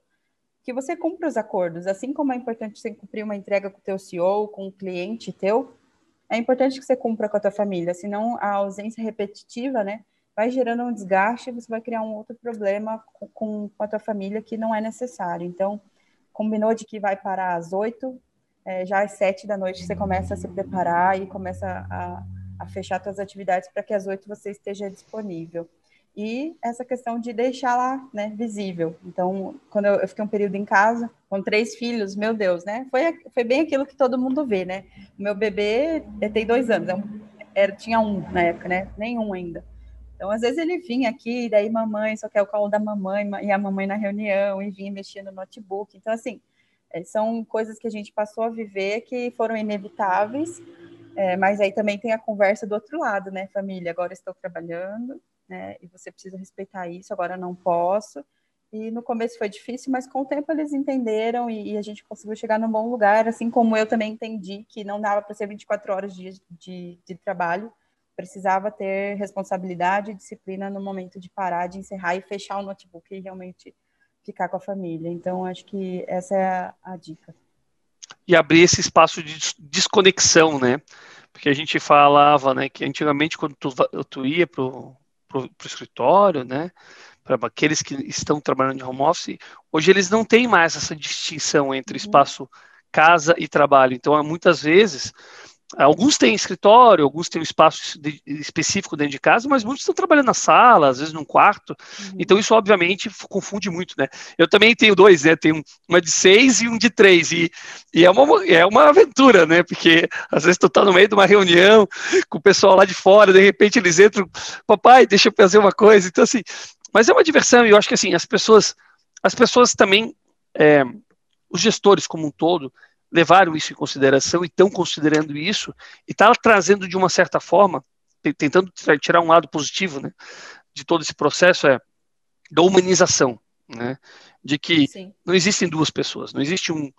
Speaker 1: que você cumpra os acordos. Assim como é importante você cumprir uma entrega com o teu CEO, com o cliente teu, é importante que você cumpra com a tua família, senão a ausência repetitiva, né, vai gerando um desgaste e você vai criar um outro problema com, com, a tua família que não é necessário. Então, combinou de que vai parar às oito, é, já às sete da noite você começa a se preparar e começa a a fechar suas atividades para que às oito você esteja disponível. E essa questão de deixar lá, né, visível. Então, quando eu, eu, fiquei um período em casa, com três filhos, meu Deus, né? Foi, foi bem aquilo que todo mundo vê, né? O meu bebê tem dois anos, é era, tinha um na época, né? Nenhum ainda. Então, às vezes ele vinha aqui, daí mamãe, só quer o colo da mamãe, e a mamãe na reunião, e vinha mexendo no notebook. Então, assim, é, são coisas que a gente passou a viver que foram inevitáveis, é, mas aí também tem a conversa do outro lado, né, família? Agora estou trabalhando, né? E você precisa respeitar isso, agora não posso. E no começo foi difícil, mas com o tempo eles entenderam e, e a gente conseguiu chegar num bom lugar, assim como eu também entendi que não dava para ser 24 horas de, de, de trabalho, precisava ter responsabilidade e disciplina no momento de parar, de encerrar e fechar o notebook e realmente ficar com a família. Então, acho que essa é a, a dica
Speaker 2: e abrir esse espaço de desconexão, né? Porque a gente falava, né, que antigamente quando tu, tu ia pro, pro, pro escritório, né, para aqueles que estão trabalhando de home office, hoje eles não têm mais essa distinção entre uhum. espaço casa e trabalho. Então, muitas vezes Alguns têm escritório, alguns têm um espaço de, específico dentro de casa, mas muitos estão trabalhando na sala, às vezes num quarto. Uhum. Então isso obviamente confunde muito, né? Eu também tenho dois, né? Tenho uma de seis e um de três e, e é uma é uma aventura, né? Porque às vezes tu tá no meio de uma reunião com o pessoal lá de fora, de repente eles entram, papai, deixa eu fazer uma coisa. Então assim, mas é uma diversão e eu acho que assim as pessoas as pessoas também é, os gestores como um todo levaram isso em consideração e estão considerando isso e está trazendo de uma certa forma, tentando tirar um lado positivo, né, de todo esse processo é da humanização, né, de que Sim. não existem duas pessoas, não existe um,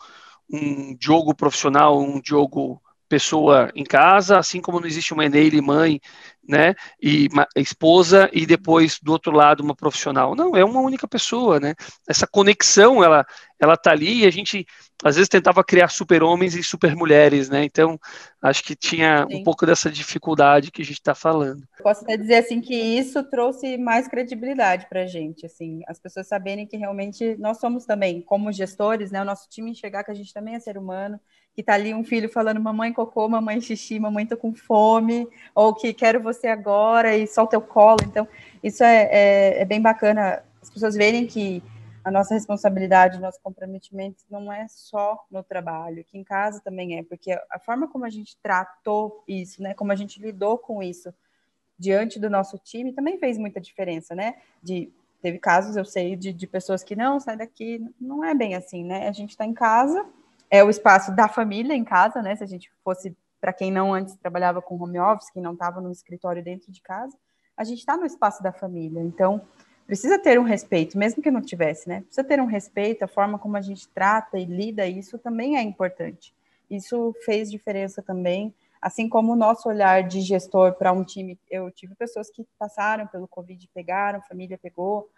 Speaker 2: um Diogo profissional, um Diogo pessoa em casa, assim como não existe uma Eneile mãe, né, e esposa e depois do outro lado uma profissional. Não, é uma única pessoa, né? Essa conexão, ela ela tá ali e a gente às vezes tentava criar super-homens e super-mulheres, né? Então, acho que tinha Sim. um pouco dessa dificuldade que a gente está falando.
Speaker 1: Posso até dizer assim que isso trouxe mais credibilidade para a gente, assim, as pessoas saberem que realmente nós somos também, como gestores, né? O nosso time enxergar que a gente também é ser humano, que tá ali um filho falando mamãe cocô, mamãe xixi, mamãe tô com fome, ou que quero você agora e solta o colo. Então, isso é, é, é, bem bacana as pessoas verem que a nossa responsabilidade, nosso comprometimento não é só no trabalho, que em casa também é, porque a forma como a gente tratou isso, né, como a gente lidou com isso diante do nosso time também fez muita diferença, né? De teve casos, eu sei, de, de pessoas que não, sai daqui, não é bem assim, né? A gente está em casa, é o espaço da família em casa, né? Se a gente fosse para quem não antes trabalhava com home office, quem não estava no escritório dentro de casa, a gente está no espaço da família. Então, precisa ter um respeito, mesmo que não tivesse, né? Precisa ter um respeito, a forma como a gente trata e lida isso também é importante. Isso fez diferença também, assim como o nosso olhar de gestor para um time. Eu tive pessoas que passaram pelo Covid, pegaram, família pegou,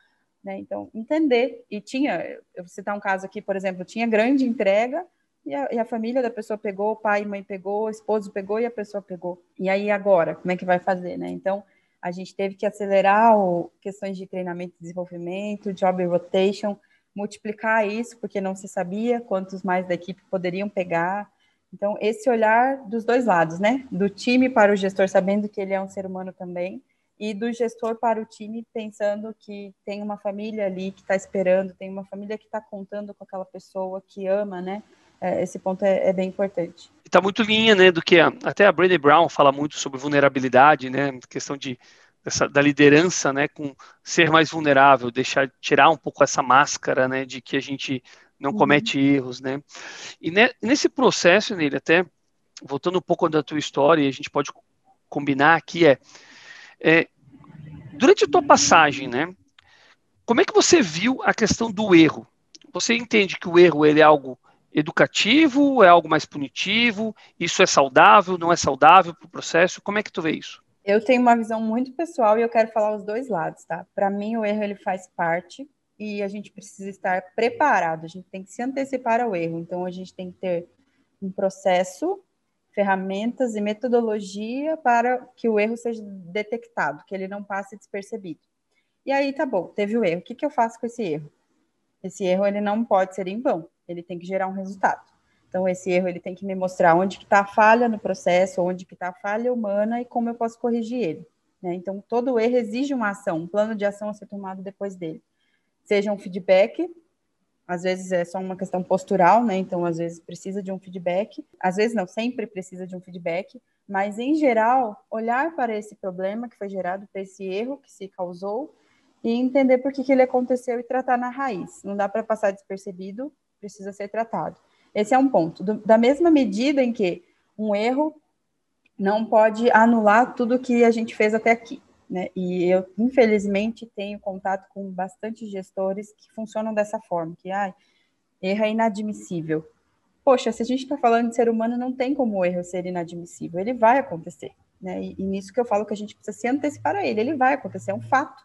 Speaker 1: né? Então, entender. E tinha, eu vou citar um caso aqui, por exemplo, tinha grande entrega, e a, e a, família da pessoa pegou, o pai e mãe pegou, o esposo pegou e a pessoa pegou. E aí agora, como é que vai fazer, né? Então, a gente teve que acelerar o, questões de treinamento e desenvolvimento, job rotation, multiplicar isso, porque não se sabia quantos mais da equipe poderiam pegar. Então, esse olhar dos dois lados, né? Do time para o gestor, sabendo que ele é um ser humano também, e do gestor para o time, pensando que tem uma família ali que está esperando, tem uma família que está contando com aquela pessoa que ama, né? É, esse ponto é, é bem importante.
Speaker 2: Está muito linha, né, do que a, até a Brené Brown fala muito sobre vulnerabilidade, né, questão de dessa, da liderança, né, com ser mais vulnerável, deixar tirar um pouco essa máscara, né, de que a gente não uhum. comete erros, né? E ne, nesse processo, nele até voltando um pouco da tua história, e a gente pode combinar aqui é, é durante a tua passagem, né? Como é que você viu a questão do erro? Você entende que o erro ele é algo educativo, é algo mais punitivo? Isso é saudável, não é saudável para o processo? Como é que tu vê isso?
Speaker 1: Eu tenho uma visão muito pessoal e eu quero falar os dois lados, tá? Para mim, o erro ele faz parte e a gente precisa estar preparado, a gente tem que se antecipar ao erro. Então, a gente tem que ter um processo, ferramentas e metodologia para que o erro seja detectado, que ele não passe despercebido. E aí, tá bom, teve o erro. O que, que eu faço com esse erro? Esse erro ele não pode ser em vão, ele tem que gerar um resultado. Então, esse erro ele tem que me mostrar onde está a falha no processo, onde está a falha humana e como eu posso corrigir ele. Né? Então, todo erro exige uma ação, um plano de ação a ser tomado depois dele. Seja um feedback, às vezes é só uma questão postural, né? Então, às vezes precisa de um feedback, às vezes não, sempre precisa de um feedback, mas em geral, olhar para esse problema que foi gerado, para esse erro que se causou e entender por que, que ele aconteceu e tratar na raiz. Não dá para passar despercebido, precisa ser tratado. Esse é um ponto. Do, da mesma medida em que um erro não pode anular tudo que a gente fez até aqui. Né? E eu, infelizmente, tenho contato com bastante gestores que funcionam dessa forma, que ah, erro é inadmissível. Poxa, se a gente está falando de ser humano, não tem como o erro ser inadmissível, ele vai acontecer. Né? E, e, nisso que eu falo que a gente precisa se antecipar a ele, ele vai acontecer, é um fato.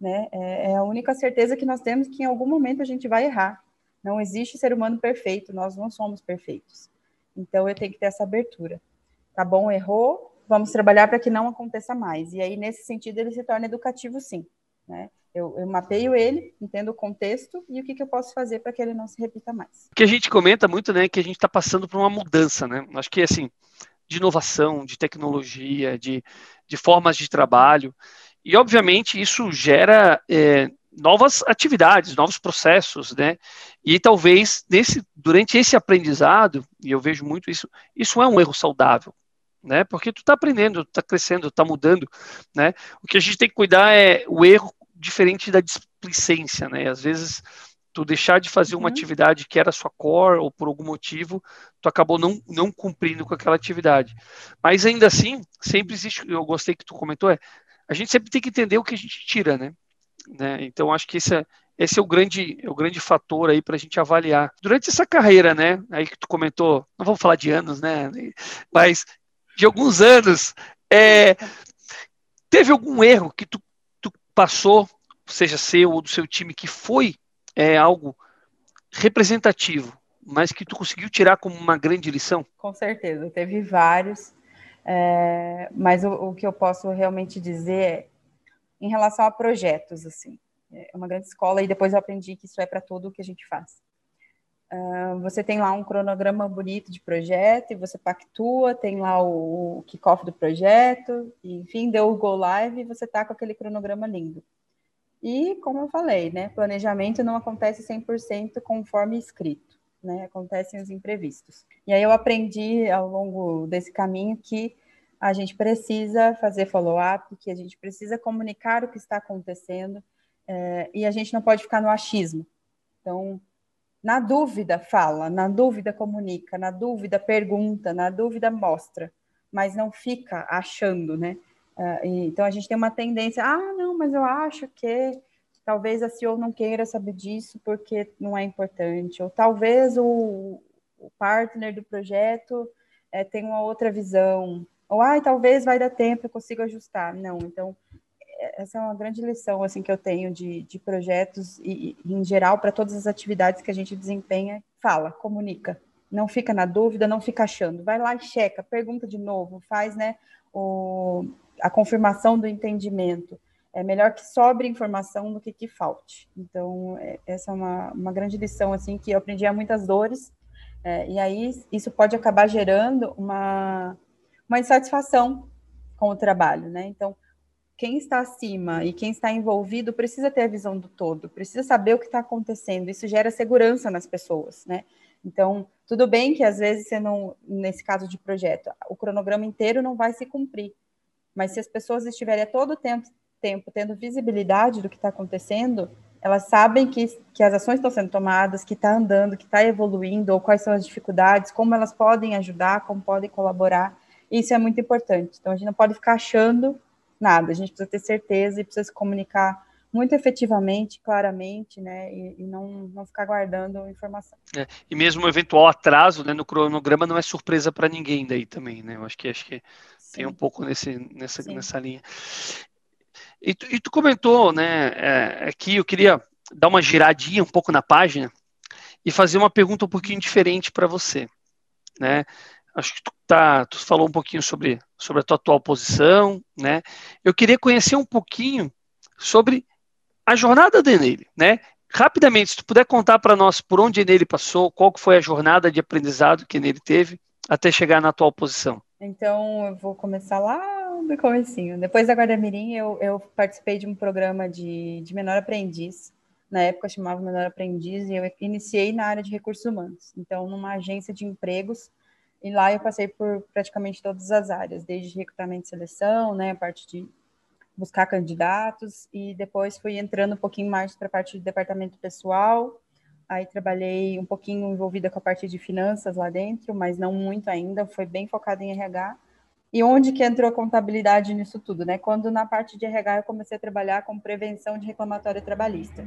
Speaker 1: Né? É, é a única certeza que nós temos que em algum momento a gente vai errar. Não existe ser humano perfeito, nós não somos perfeitos. Então eu tenho que ter essa abertura. Tá bom, errou, vamos trabalhar para que não aconteça mais. E aí, nesse sentido, ele se torna educativo, sim. Né? Eu, eu mapeio ele, entendo o contexto e o que, que eu posso fazer para que ele não se repita mais.
Speaker 2: O que a gente comenta muito, né, é que a gente está passando por uma mudança, né? Acho que assim, de inovação, de tecnologia, de, de formas de trabalho. E, obviamente, isso gera é, novas atividades, novos processos, né? E talvez nesse, durante esse aprendizado, e eu vejo muito isso, isso é um erro saudável, né? Porque tu está aprendendo, está crescendo, está mudando, né? O que a gente tem que cuidar é o erro diferente da displicência, né? Às vezes tu deixar de fazer uma uhum. atividade que era sua core ou por algum motivo tu acabou não, não cumprindo com aquela atividade. Mas ainda assim, sempre existe, eu gostei que tu comentou, é a gente sempre tem que entender o que a gente tira, né? Né? Então acho que esse é, esse é o grande, é o grande fator aí para a gente avaliar. Durante essa carreira, né? Aí que tu comentou, não vamos falar de anos, né? Mas de alguns anos, é, teve algum erro que tu, tu passou, seja seu ou do seu time, que foi é, algo representativo, mas que tu conseguiu tirar como uma grande lição?
Speaker 1: Com certeza, teve vários. É, mas o, o, que eu posso realmente dizer é, em relação a projetos, assim, é uma grande escola e depois eu aprendi que isso é para tudo o que a gente faz. Uh, você tem lá um cronograma bonito de projeto e você pactua, tem lá o, o kickoff do projeto, e, enfim, deu o go live e você está com aquele cronograma lindo. E, como eu falei, né, planejamento não acontece 100% conforme escrito né? Acontecem os imprevistos. E aí eu aprendi ao longo desse caminho que a gente precisa fazer follow-up, que a gente precisa comunicar o que está acontecendo é, e a gente não pode ficar no achismo. Então, na dúvida, fala, na dúvida, comunica, na dúvida, pergunta, na dúvida, mostra, mas não fica achando, né? Uh, então, a gente tem uma tendência, ah, não, mas eu acho que talvez a CEO não queira saber disso porque não é importante, ou talvez o, o partner do projeto é, tenha uma outra visão, ou ah, talvez vai dar tempo, eu consigo ajustar. Não, então é, essa é uma grande lição assim que eu tenho de, de projetos e, e em geral para todas as atividades que a gente desempenha, fala, comunica, não fica na dúvida, não fica achando, vai lá e checa, pergunta de novo, faz né o, a confirmação do entendimento é melhor que sobre informação do que que falte. Então, é, essa é uma, uma grande lição, assim, que eu aprendi a muitas dores, é, e aí isso pode acabar gerando uma, uma insatisfação com o trabalho, né? Então, quem está acima e quem está envolvido precisa ter a visão do todo, precisa saber o que está acontecendo, isso gera segurança nas pessoas, né? Então, tudo bem que às vezes você não, nesse caso de projeto, o cronograma inteiro não vai se cumprir, Mas se as pessoas estiverem a todo tempo, tempo tendo visibilidade do que está acontecendo, elas sabem que, que as ações estão sendo tomadas, que está andando, que está evoluindo, ou quais são as dificuldades, como elas podem ajudar, como podem colaborar. Isso é muito importante. Então, a gente não pode ficar achando nada, a gente precisa ter certeza e precisa se comunicar muito efetivamente, claramente, né, e, e não, não ficar guardando informação.
Speaker 2: É, e mesmo o eventual atraso, né, no cronograma não é surpresa para ninguém daí também, né, eu acho que, acho que tem um pouco nesse, nessa, nessa linha. E tu, e tu comentou, né, é, aqui eu queria dar uma giradinha um pouco na página e fazer uma pergunta um pouquinho diferente para você, né? Acho que tu, tá, tu falou um pouquinho sobre, sobre a tua atual posição, né? Eu queria conhecer um pouquinho sobre a jornada do Enele, né? Rapidamente, se tu puder contar para nós por onde Enele passou, qual foi a jornada de aprendizado que Enele teve até chegar na atual posição.
Speaker 1: Então, eu vou começar lá do comecinho. Depois da Guarda Mirim, eu, eu participei de um programa de, de menor aprendiz. Na época chamava Menor Aprendiz e eu iniciei na área de recursos humanos. Então, numa agência de empregos, e lá eu passei por praticamente todas as áreas, desde recrutamento e seleção, né, a parte de buscar candidatos, e depois fui entrando um pouquinho mais para a parte de departamento pessoal. Aí trabalhei um pouquinho envolvida com a parte de finanças lá dentro, mas não muito ainda, foi bem focada em RH. E onde que entrou a contabilidade nisso tudo, né? Quando na parte de RH eu comecei a trabalhar com prevenção de reclamatória trabalhista.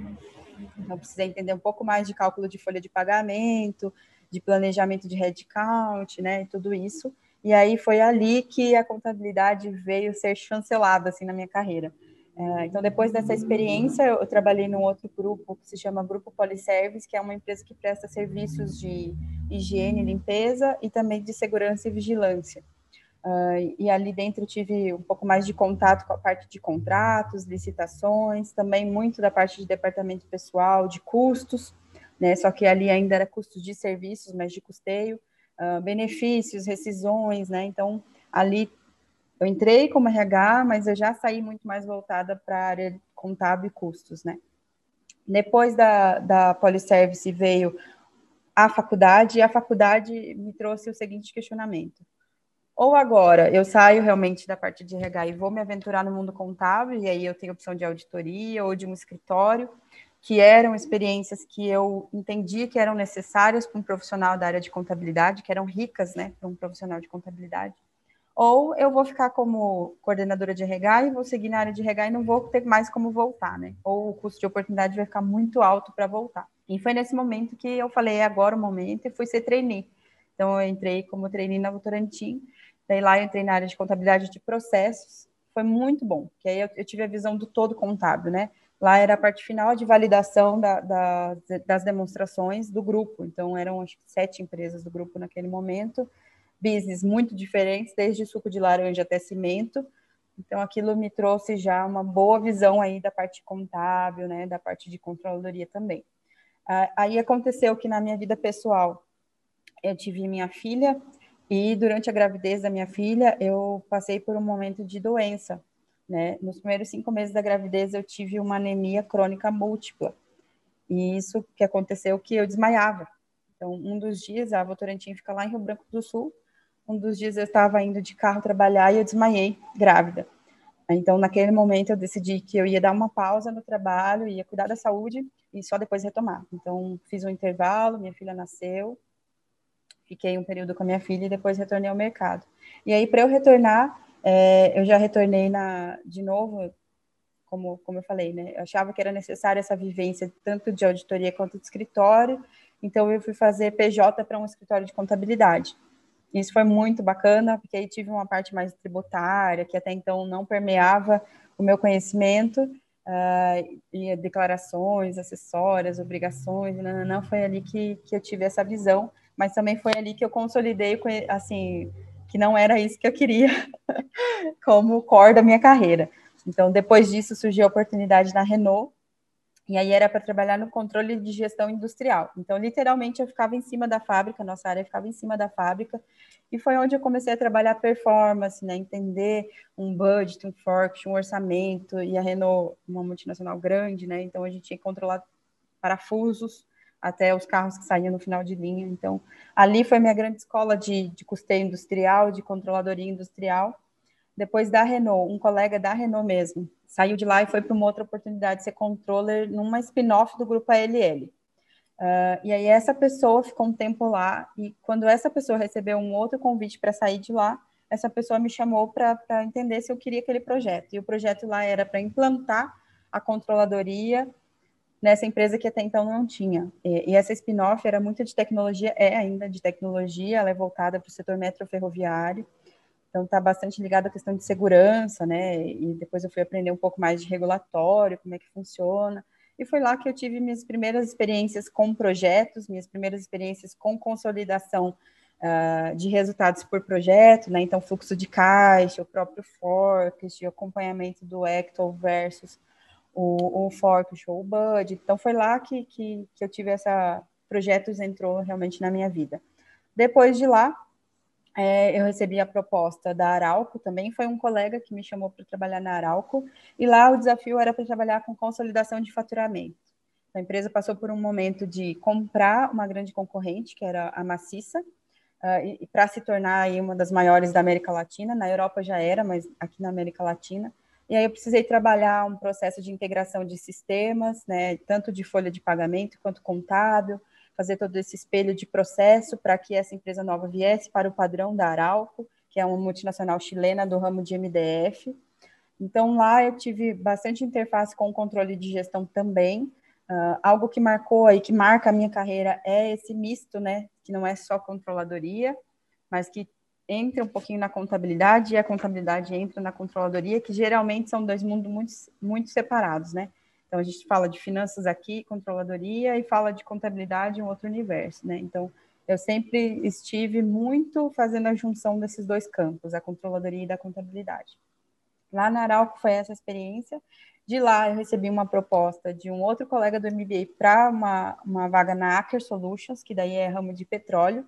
Speaker 1: Então, precisei entender um pouco mais de cálculo de folha de pagamento, de planejamento de headcount, né, e tudo isso. E aí foi ali que a contabilidade veio ser chancelada, assim, na minha carreira. É, então, depois dessa experiência, eu, trabalhei num outro grupo que se chama Grupo Poliservice, que é uma empresa que presta serviços de higiene, limpeza e também de segurança e vigilância. Uh, e ali dentro tive um pouco mais de contato com a parte de contratos, licitações, também muito da parte de departamento pessoal, de custos, né? Só que ali ainda era custos de serviços, mas de custeio, uh, benefícios, rescisões, né? Então ali eu entrei como RH, mas eu já saí muito mais voltada para a área contábil e custos, né? Depois da, da Poliservice veio a faculdade, e a faculdade me trouxe o seguinte questionamento ou agora eu saio realmente da parte de RH e vou me aventurar no mundo contábil, e aí eu tenho opção de auditoria ou de um escritório, que eram experiências que eu entendi que eram necessárias para um profissional da área de contabilidade, que eram ricas, né, para um profissional de contabilidade. Ou eu vou ficar como coordenadora de RH e vou seguir na área de RH e não vou ter mais como voltar, né? Ou o custo de oportunidade vai ficar muito alto para voltar. E foi nesse momento que eu falei, é agora o momento, e fui ser trainee. Então, eu entrei como trainee na Votorantim, Daí lá eu entrei na área de contabilidade de processos, foi muito bom, que aí eu, eu tive a visão do todo contábil, né? Lá era a parte final de validação da, da, das demonstrações do grupo, então eram acho que sete empresas do grupo naquele momento, business muito diferentes, desde suco de laranja até cimento, então aquilo me trouxe já uma boa visão aí da parte contábil, né, da parte de controladoria também. Aí aconteceu que na minha vida pessoal eu tive minha filha, e durante a gravidez da minha filha, eu passei por um momento de doença. Né? Nos primeiros cinco meses da gravidez, eu tive uma anemia crônica múltipla. E isso que aconteceu que eu desmaiava. Então, um dos dias, a Votorantim fica lá em Rio Branco do Sul. Um dos dias eu estava indo de carro trabalhar e eu desmaiei grávida. Então, naquele momento, eu decidi que eu ia dar uma pausa no trabalho, ia cuidar da saúde e só depois retomar. Então, fiz um intervalo, minha filha nasceu, fiquei um período com a minha filha e depois retornei ao mercado. E aí, para eu retornar, é, eu já retornei na, de novo, como, como eu falei, né? Eu achava que era necessária essa vivência tanto de auditoria quanto de escritório, então eu fui fazer PJ para um escritório de contabilidade. Isso foi muito bacana, porque aí tive uma parte mais tributária, que até então não permeava o meu conhecimento, uh, e declarações, acessórias, obrigações, não, não, não, foi ali que, que eu tive essa visão, mas também foi ali que eu consolidei, assim, que não era isso que eu queria como core da minha carreira. Então, depois disso, surgiu a oportunidade na Renault, e aí era para trabalhar no controle de gestão industrial. Então, literalmente, eu ficava em cima da fábrica, nossa área ficava em cima da fábrica, e foi onde eu comecei a trabalhar performance, né, entender um budget, um forecast, um orçamento, e a Renault, uma multinacional grande, né, então a gente tinha que controlar parafusos, até os carros que saíam no final de linha. Então, ali foi minha grande escola de, de custeio industrial, de controladoria industrial. Depois da Renault, um colega da Renault mesmo, saiu de lá e foi para uma outra oportunidade de ser controller numa spin-off do grupo ALL. Uh, e aí essa pessoa ficou um tempo lá, e quando essa pessoa recebeu um outro convite para sair de lá, essa pessoa me chamou para entender se eu queria aquele projeto. E o projeto lá era para implantar a controladoria nessa empresa que até então não tinha. E, e essa spin-off era muito de tecnologia, é ainda de tecnologia, ela é voltada para o setor metroferroviário, então está bastante ligada à questão de segurança, né? E depois eu fui aprender um pouco mais de regulatório, como é que funciona. E foi lá que eu tive minhas primeiras experiências com projetos, minhas primeiras experiências com consolidação uh, de resultados por projeto, né? Então, fluxo de caixa, o próprio forecast, o acompanhamento do Ecto versus o, o forecast ou o budget. Então, foi lá que, que, que eu tive essa... Projetos entrou realmente na minha vida. Depois de lá, é, eu recebi a proposta da Arauco, também foi um colega que me chamou para trabalhar na Arauco, e lá o desafio era para trabalhar com consolidação de faturamento. A empresa passou por um momento de comprar uma grande concorrente, que era a Maciça, uh, e, e para se tornar aí uma das maiores da América Latina. Na Europa já era, mas aqui na América Latina. E aí eu precisei trabalhar um processo de integração de sistemas, né, tanto de folha de pagamento quanto contábil, fazer todo esse espelho de processo para que essa empresa nova viesse para o padrão da Arauco, que é uma multinacional chilena do ramo de MDF. Então, lá eu tive bastante interface com o controle de gestão também. Uh, algo que marcou aí, que marca a minha carreira, é esse misto, né? Que não é só controladoria, mas que entra um pouquinho na contabilidade e a contabilidade entra na controladoria, que geralmente são dois mundos muito, muito separados, né? Então, a gente fala de finanças aqui, controladoria, e fala de contabilidade em um outro universo, né? Então, eu sempre estive muito fazendo a junção desses dois campos, a controladoria e da contabilidade. Lá na Arauco foi essa experiência. De lá, eu recebi uma proposta de um outro colega do MBA para uma, uma vaga na Aker Solutions, que daí é ramo de petróleo.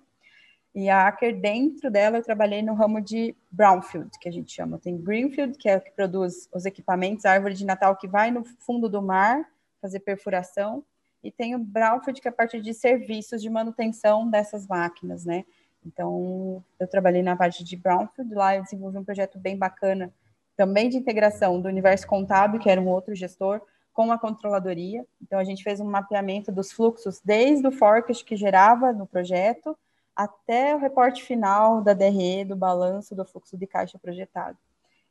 Speaker 1: E a Aker, dentro dela, eu trabalhei no ramo de Brownfield, que a gente chama. Tem Greenfield, que é o que produz os equipamentos, a árvore de Natal que vai no fundo do mar fazer perfuração. E tem o Brownfield, que é a parte de serviços de manutenção dessas máquinas, né? Então, eu trabalhei na parte de Brownfield, lá eu desenvolvi um projeto bem bacana, também de integração do universo contábil, que era um outro gestor, com a controladoria. Então, a gente fez um mapeamento dos fluxos desde o forecast que gerava no projeto, até o reporte final da DRE, do balanço do fluxo de caixa projetado.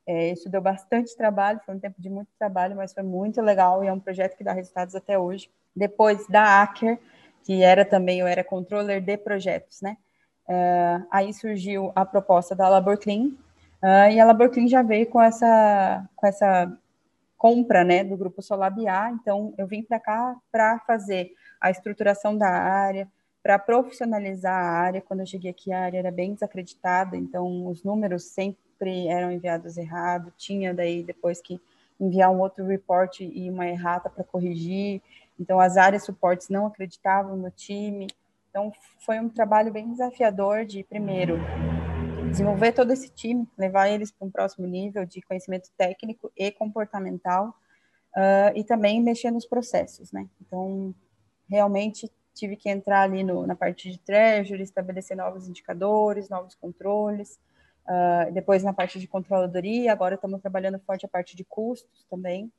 Speaker 1: É, isso deu bastante trabalho, foi um tempo de muito trabalho, mas foi muito legal e é um projeto que dá resultados até hoje. Depois da Acker, que era também, eu era controller de projetos, né? É, aí surgiu a proposta da LaborClean, uh, e a LaborClean já veio com essa, com essa compra, né, do grupo Solabia, então eu vim para cá para fazer a estruturação da área, para profissionalizar a área. Quando eu cheguei aqui, a área era bem desacreditada, então os números sempre eram enviados errado. Tinha daí depois que enviar um outro report e uma errata para corrigir. Então as áreas suportes não acreditavam no time. Então foi um trabalho bem desafiador de primeiro desenvolver todo esse time, levar eles para um próximo nível de conhecimento técnico e comportamental uh, e também mexer nos processos, né? Então realmente tive que entrar ali no, na parte de treasury, estabelecer novos indicadores, novos controles, uh, depois na parte de controladoria, agora estamos trabalhando forte a parte de custos também.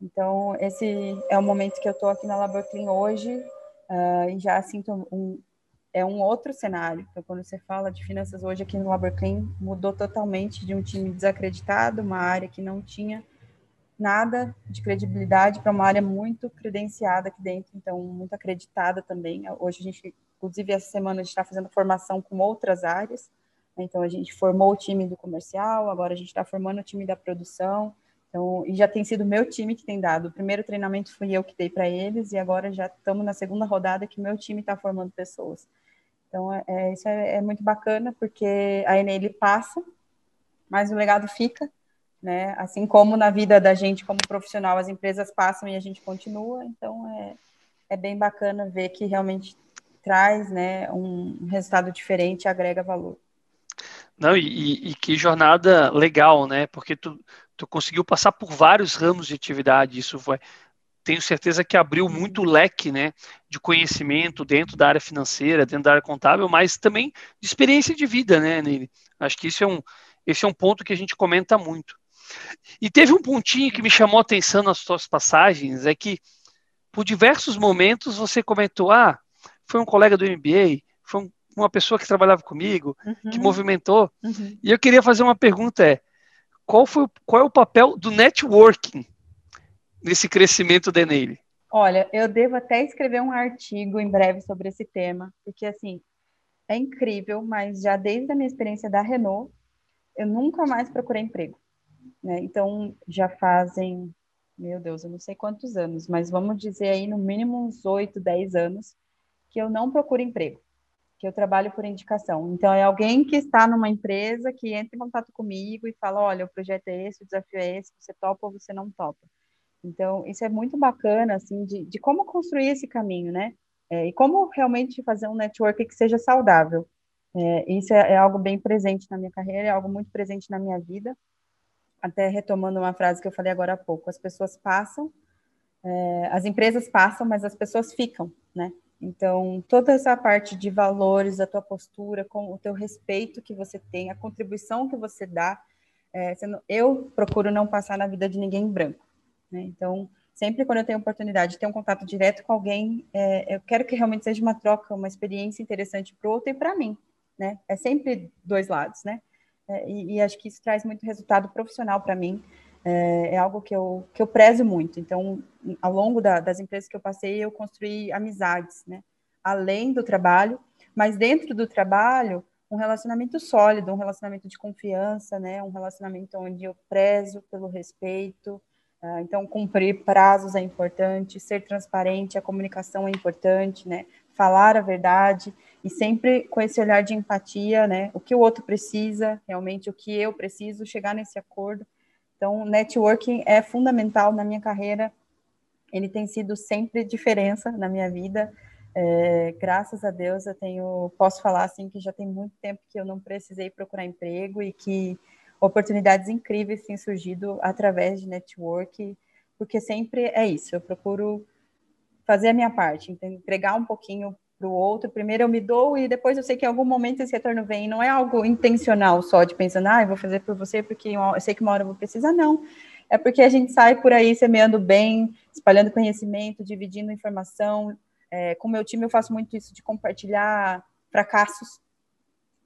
Speaker 1: Então, esse é o momento que eu estou aqui na Laborclean hoje, uh, e já sinto um, é um outro cenário. Então, quando você fala de finanças hoje aqui no Laborclean, mudou totalmente de um time desacreditado, uma área que não tinha nada de credibilidade para uma área muito credenciada aqui dentro, então muito acreditada também. Hoje a gente, inclusive essa semana a gente está fazendo formação com outras áreas, né? então a gente formou o time do comercial, agora a gente está formando o time da produção, então e já tem sido meu time que tem dado. O primeiro treinamento fui eu que dei para eles e agora já estamos na segunda rodada que meu time está formando pessoas. Então é, é isso é, é muito bacana porque a Enel passa, mas o legado fica né? Assim como na vida da gente como profissional, as empresas passam e a gente continua, então é, é bem bacana ver que realmente traz, né, um resultado diferente, agrega valor.
Speaker 2: Não, e, e, que jornada legal, né? Porque tu, tu conseguiu passar por vários ramos de atividade, isso foi, tenho certeza que abriu muito leque, né, de conhecimento dentro da área financeira, dentro da área contábil, mas também de experiência de vida, né, Nele? Acho que isso é um, Esse é um ponto que a gente comenta muito. E teve um pontinho que me chamou a atenção nas suas passagens, é que por diversos momentos você comentou, ah, foi um colega do MBA, foi um, uma pessoa que trabalhava comigo, uhum. que movimentou. Uhum. E eu queria fazer uma pergunta, é, qual, foi, qual é o papel do networking nesse crescimento da Eneile?
Speaker 1: Olha, eu devo até escrever um artigo em breve sobre esse tema, porque assim, é incrível, mas já desde a minha experiência da Renault, eu nunca mais procurei emprego. Né? Então, já fazem, meu Deus, eu não sei quantos anos, mas vamos dizer aí no mínimo uns 8, 10 anos que eu não procuro emprego, que eu trabalho por indicação. Então, é alguém que está numa empresa que entra em contato comigo e fala: olha, o projeto é esse, o desafio é esse, você topa ou você não topa. Então, isso é muito bacana, assim, de, de como construir esse caminho, né? É, e como realmente fazer um network que seja saudável. É, isso é, é, algo bem presente na minha carreira, é algo muito presente na minha vida. Até retomando uma frase que eu falei agora há pouco, as pessoas passam, é, as empresas passam, mas as pessoas ficam, né? Então, toda essa parte de valores, a tua postura, com o teu respeito que você tem, a contribuição que você dá, é, eu procuro não passar na vida de ninguém branco. Né? Então, sempre quando eu tenho oportunidade de ter um contato direto com alguém, é, eu quero que realmente seja uma troca, uma experiência interessante para o outro e para mim, né? É sempre dois lados, né? É, e, e, acho que isso traz muito resultado profissional para mim. É, é, algo que eu, que eu prezo muito. Então, ao longo da, das empresas que eu passei, eu construí amizades, né? Além do trabalho, mas dentro do trabalho, um relacionamento sólido, um relacionamento de confiança, né? Um relacionamento onde eu prezo pelo respeito, ah, então, cumprir prazos é importante, ser transparente, a comunicação é importante, né? Falar a verdade e sempre com esse olhar de empatia, né? O que o outro precisa, realmente o que eu preciso, chegar nesse acordo. Então, networking é fundamental na minha carreira. Ele tem sido sempre diferença na minha vida. É, graças a Deus, eu tenho, posso falar assim que já tem muito tempo que eu não precisei procurar emprego e que oportunidades incríveis têm surgido através de network, porque sempre é isso, eu procuro fazer a minha parte, entregar um pouquinho para o outro. Primeiro eu me dou e depois eu sei que em algum momento esse retorno vem. Não é algo intencional só de pensando, ah, eu vou fazer por você porque eu sei que uma hora eu vou precisar. Não. É porque a gente sai por aí semeando bem, espalhando conhecimento, dividindo informação. É, com o meu time eu faço muito isso de compartilhar fracassos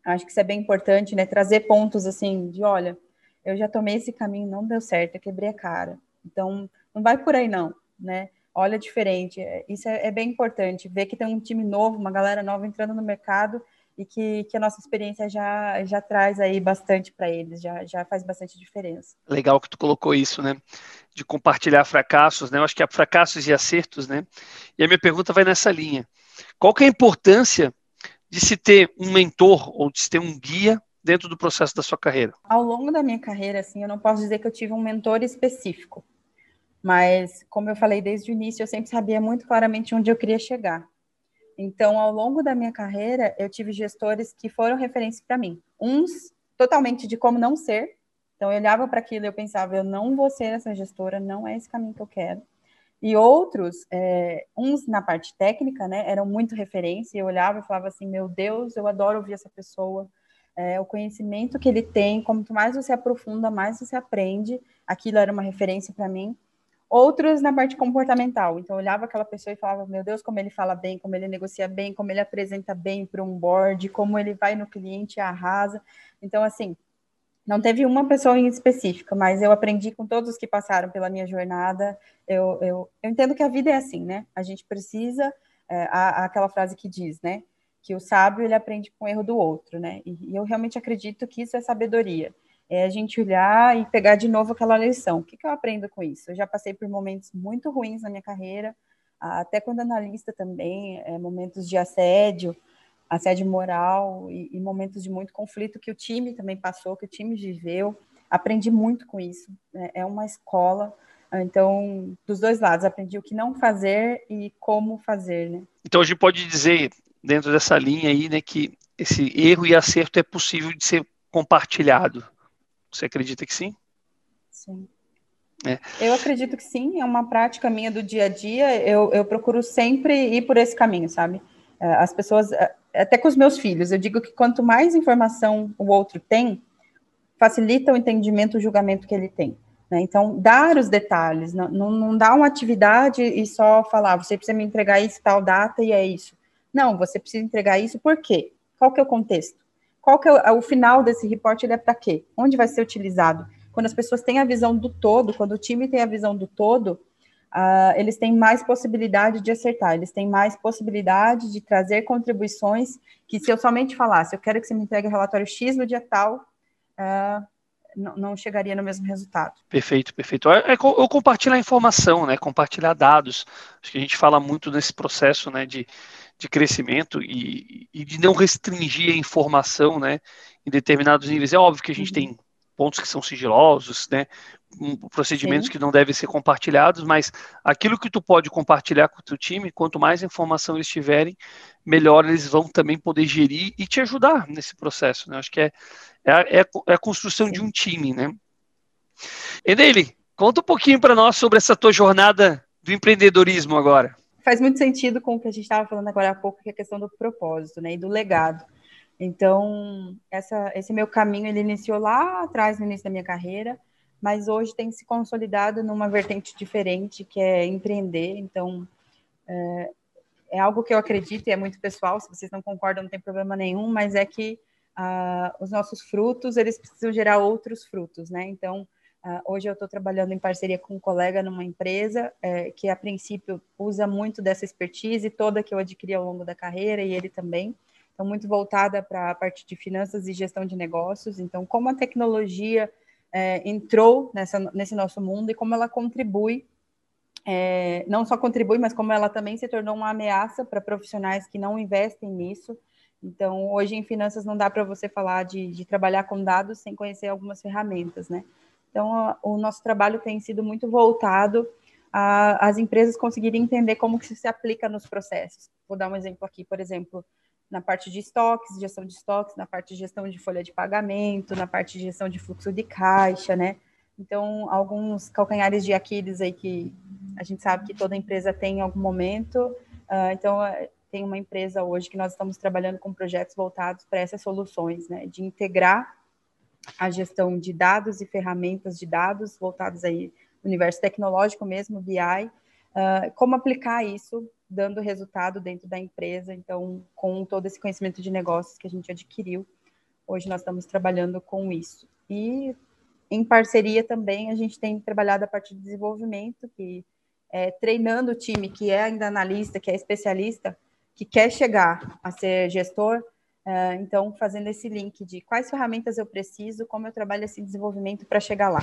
Speaker 1: Acho que isso é bem importante, né? Trazer pontos assim de, olha, eu já tomei esse caminho, não deu certo, eu quebrei a cara. Então, não vai por aí não, né? Olha diferente. É, isso é, é bem importante, ver que tem um time novo, uma galera nova entrando no mercado e que, que a nossa experiência já, já traz aí bastante para eles, já, já faz bastante diferença.
Speaker 2: Legal que tu colocou isso, né? De compartilhar fracassos, né? Eu acho que é fracassos e acertos, né? E a minha pergunta vai nessa linha. Qual que é a importância de se ter um mentor ou de se ter um guia dentro do processo da sua carreira?
Speaker 1: Ao longo da minha carreira, assim, eu não posso dizer que eu tive um mentor específico, mas como eu falei desde o início, eu sempre sabia muito claramente onde eu queria chegar. Então, ao longo da minha carreira, eu tive gestores que foram referência para mim. Uns totalmente de como não ser. Então, eu olhava para aquilo e eu pensava, eu não vou ser essa gestora, não é esse caminho que eu quero. E outros, é, uns na parte técnica, né, eram muito referência, eu olhava e falava assim, meu Deus, eu adoro ouvir essa pessoa, é, o conhecimento que ele tem, quanto mais você aprofunda, mais você aprende, aquilo era uma referência para mim. Outros na parte comportamental, então eu olhava aquela pessoa e falava, meu Deus, como ele fala bem, como ele negocia bem, como ele apresenta bem para um board, como ele vai no cliente e arrasa. Então, assim, não teve uma pessoa em específica, mas eu aprendi com todos os que passaram pela minha jornada. Eu, eu, eu entendo que a vida é assim, né? A gente precisa, é, a, aquela frase que diz, né? Que o sábio ele aprende com o erro do outro, né? E, e, eu realmente acredito que isso é sabedoria. É a gente olhar e pegar de novo aquela lição. O que, que eu aprendo com isso? Eu já passei por momentos muito ruins na minha carreira, até quando analista também, é, momentos de assédio assédio moral e, e, momentos de muito conflito que o time também passou, que o time viveu. Aprendi muito com isso. Né? É uma escola. Então, dos dois lados, aprendi o que não fazer e como fazer, né?
Speaker 2: Então, a gente pode dizer, dentro dessa linha aí, né, que esse erro e acerto é possível de ser compartilhado. Você acredita que sim?
Speaker 1: Sim. É. Eu acredito que sim, é uma prática minha do dia a dia. Eu, eu procuro sempre ir por esse caminho, sabe? É, as pessoas, é, até com os meus filhos, eu digo que quanto mais informação o outro tem, facilita o entendimento, o julgamento que ele tem. Né? Então, dar os detalhes, não, não, não dá uma atividade e só falar, você precisa me entregar isso, tal data, e é isso. Não, você precisa entregar isso por quê? Qual que é o contexto? Qual que é o, final desse reporte, ele é para quê? Onde vai ser utilizado? Quando as pessoas têm a visão do todo, quando o time tem a visão do todo, uh, eles têm mais possibilidade de acertar, eles têm mais possibilidade de trazer contribuições que se eu somente falasse, eu quero que você me entregue relatório X no dia tal, uh, não, não, chegaria no mesmo resultado.
Speaker 2: Perfeito, perfeito. É, é, eu compartilhar informação, né? Compartilhar dados. Acho que a gente fala muito nesse processo, né? De, de crescimento e, e de não restringir a informação, né? Em determinados níveis. É óbvio que a gente uhum. tem pontos que são sigilosos, né? procedimentos Sim. que não devem ser compartilhados, mas aquilo que tu pode compartilhar com o teu time, quanto mais informação eles tiverem, melhor eles vão também poder gerir e te ajudar nesse processo, né? Acho que é, é, é, é a construção Sim. de um time, né? Enele, conta um pouquinho para nós sobre essa tua jornada do empreendedorismo agora.
Speaker 1: Faz muito sentido com o que a gente estava falando agora há pouco, que é a questão do propósito, né, e do legado. Então, essa, esse meu caminho, ele iniciou lá atrás, no início da minha carreira, mas hoje tem se consolidado numa vertente diferente, que é empreender. Então, é, é, algo que eu acredito e é muito pessoal. Se vocês não concordam, não tem problema nenhum, mas é que uh, os nossos frutos, eles precisam gerar outros frutos, né? Então, hoje eu estou trabalhando em parceria com um colega numa empresa é, que, a princípio, usa muito dessa expertise toda que eu adquiri ao longo da carreira e ele também. Então, muito voltada para a parte de finanças e gestão de negócios. Então, como a tecnologia é, entrou nessa, nesse nosso mundo e como ela contribui, é, não só contribui, mas como ela também se tornou uma ameaça para profissionais que não investem nisso. Então, hoje em finanças não dá para você falar de, de, trabalhar com dados sem conhecer algumas ferramentas, né? Então, o nosso trabalho tem sido muito voltado às empresas conseguirem entender como que isso se aplica nos processos. Vou dar um exemplo aqui, por exemplo, na parte de estoques, gestão de estoques, na parte de gestão de folha de pagamento, na parte de gestão de fluxo de caixa, né? Então, alguns calcanhares de Aquiles aí que a gente sabe que toda empresa tem em algum momento. Uh, então, é, tem uma empresa hoje que nós estamos trabalhando com projetos voltados para essas soluções, né? De integrar a gestão de dados e ferramentas de dados voltados aí universo tecnológico mesmo, BI, uh, ah, como aplicar isso dando resultado dentro da empresa. Então, com todo esse conhecimento de negócios que a gente adquiriu, hoje nós estamos trabalhando com isso. E em parceria também a gente tem trabalhado a parte de desenvolvimento, que é treinando o time que é ainda analista, que é especialista, que quer chegar a ser gestor. É, então, fazendo esse link de quais ferramentas eu preciso, como eu trabalho esse desenvolvimento para chegar lá.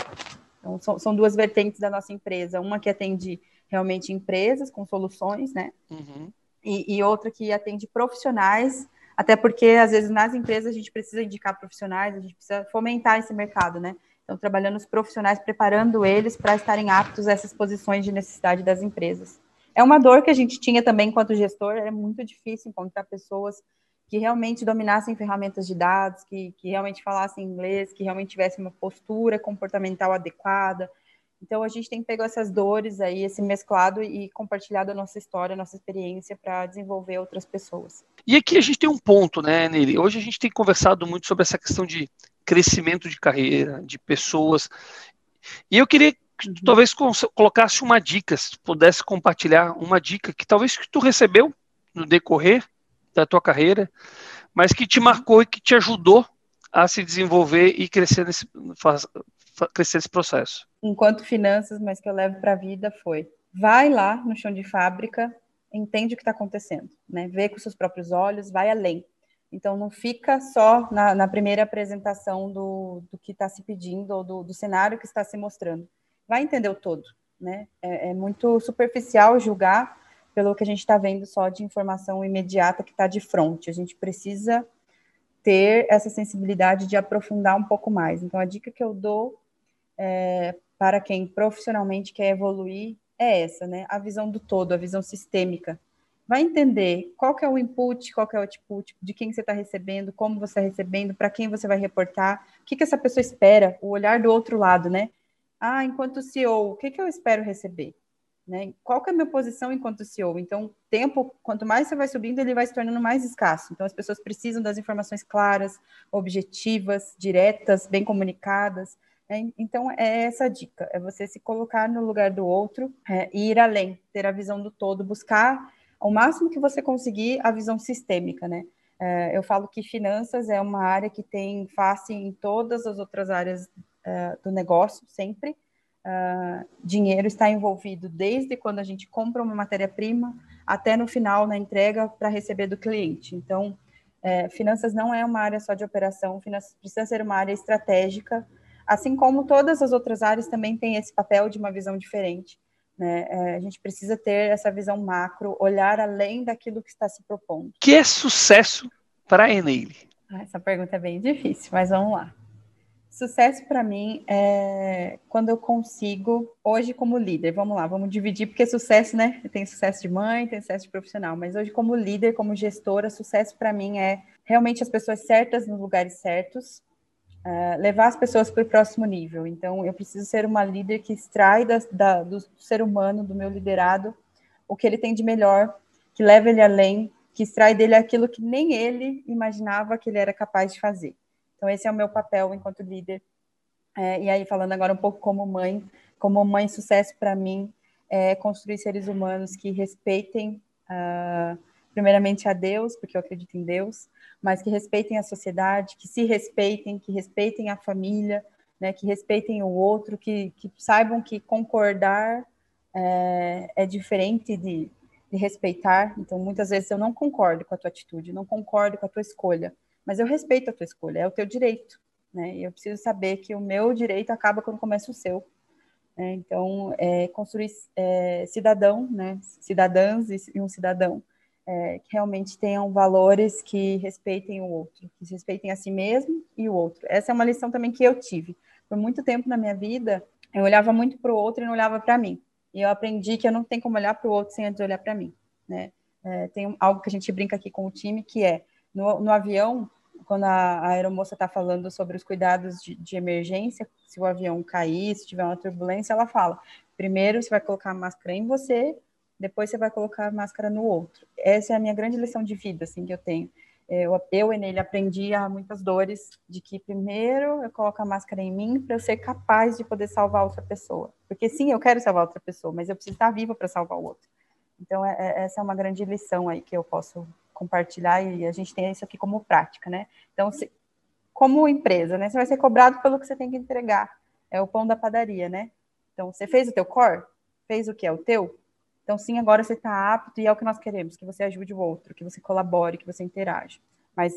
Speaker 1: Então, são, são duas vertentes da nossa empresa. Uma que atende realmente empresas com soluções, né? Uhum. E, e, outra que atende profissionais, até porque às vezes nas empresas a gente precisa indicar profissionais, a gente precisa fomentar esse mercado, né? Então, trabalhando os profissionais, preparando eles para estarem aptos a essas posições de necessidade das empresas. É uma dor que a gente tinha também enquanto gestor, é muito difícil encontrar pessoas que realmente dominassem ferramentas de dados, que, que realmente falassem inglês, que realmente tivessem uma postura comportamental adequada, então, a gente tem pego essas dores aí, esse mesclado e compartilhado a nossa história, a nossa experiência para desenvolver outras pessoas.
Speaker 2: E aqui a gente tem um ponto, né, Nele? Hoje a gente tem conversado muito sobre essa questão de crescimento de carreira, de pessoas. E eu queria que talvez colocasse uma dica, se pudesse compartilhar uma dica que talvez que tu recebeu no decorrer da tua carreira, mas que te marcou e que te ajudou a se desenvolver e crescer nesse, crescer esse processo?
Speaker 1: Enquanto finanças, mas que eu levo para a vida foi: vai lá no chão de fábrica, entende o que está acontecendo, né? Vê com seus próprios olhos, vai além. Então, não fica só na, na primeira apresentação do, do que está se pedindo ou do, do, cenário que está se mostrando. Vai entender o todo, né? É, é muito superficial julgar pelo que a gente está vendo só de informação imediata que está de frente. A gente precisa ter essa sensibilidade de aprofundar um pouco mais. Então, a dica que eu dou é, para quem profissionalmente quer evoluir é essa, né? A visão do todo, a visão sistêmica. Vai entender qual que é o input, qual que é o output, de quem você está recebendo, como você está recebendo, para quem você vai reportar, o que, que essa pessoa espera, o olhar do outro lado, né? Ah, enquanto CEO, o que, que eu espero receber? Né? Qual que é a minha posição enquanto CEO? Então, tempo, quanto mais você vai subindo, ele vai se tornando mais escasso. Então, as pessoas precisam das informações claras, objetivas, diretas, bem comunicadas. Né? Então, é essa dica: é você se colocar no lugar do outro é, e ir além, ter a visão do todo, buscar ao máximo que você conseguir a visão sistêmica, né? É, eu falo que finanças é uma área que tem face em todas as outras áreas é, do negócio, sempre. Uh, dinheiro está envolvido desde quando a gente compra uma matéria-prima até no final, na entrega, para receber do cliente. Então, é, finanças não é uma área só de operação, finanças precisa ser uma área estratégica, assim como todas as outras áreas também têm esse papel de uma visão diferente. Né? É, a gente precisa ter essa visão macro, olhar além daquilo que está se propondo.
Speaker 2: que é sucesso para a Eneile?
Speaker 1: Essa pergunta é bem difícil, mas vamos lá. Sucesso para mim é quando eu consigo, hoje como líder, vamos lá, vamos dividir, porque sucesso, né? Tem sucesso de mãe, tem sucesso de profissional, mas hoje como líder, como gestora, sucesso para mim é realmente as pessoas certas nos lugares certos, uh, levar as pessoas para o próximo nível. Então, eu preciso ser uma líder que extrai da, da, do ser humano, do meu liderado, o que ele tem de melhor, que leva ele além, que extrai dele aquilo que nem ele imaginava que ele era capaz de fazer. Então, esse é o meu papel enquanto líder. É, e aí, falando agora um pouco como mãe, como mãe, sucesso para mim é construir seres humanos que respeitem, uh, primeiramente, a Deus, porque eu acredito em Deus, mas que respeitem a sociedade, que se respeitem, que respeitem a família, né, que respeitem o outro, que, que saibam que concordar é, é diferente de, de, respeitar. Então, muitas vezes eu não concordo com a tua atitude, não concordo com a tua escolha, mas eu respeito a tua escolha, é o teu direito. Né? E eu preciso saber que o meu direito acaba quando começa o seu. Né? Então, é, construir é, cidadão, né? cidadãs e um cidadão é, que realmente tenham valores que respeitem o outro, que respeitem a si mesmo e o outro. Essa é uma lição também que eu tive. Por muito tempo na minha vida, eu olhava muito para o outro e não olhava para mim. E eu aprendi que eu não tenho como olhar para o outro sem antes olhar para mim. Né? É, tem algo que a gente brinca aqui com o time, que é, no, no avião, quando a, a aeromoça está falando sobre os cuidados de, de, emergência, se o avião cair, se tiver uma turbulência, ela fala, primeiro você vai colocar a máscara em você depois você vai colocar a máscara no outro. Essa é a minha grande lição de vida, assim, que eu tenho. Eu, eu e nele aprendi a muitas dores de que primeiro eu coloco a máscara em mim para eu ser capaz de poder salvar outra pessoa. Porque sim, eu quero salvar outra pessoa, mas eu preciso estar viva para salvar o outro. Então, é, é, essa é uma grande lição aí que eu posso compartilhar e a gente tem isso aqui como prática, né? Então, se, como empresa, né? Você vai ser cobrado pelo que você tem que entregar. É o pão da padaria, né? Então, você fez o teu core? Fez o que é o teu? Então, sim, agora você está apto e é o que nós queremos, que você ajude o outro, que você colabore, que você interaja. Mas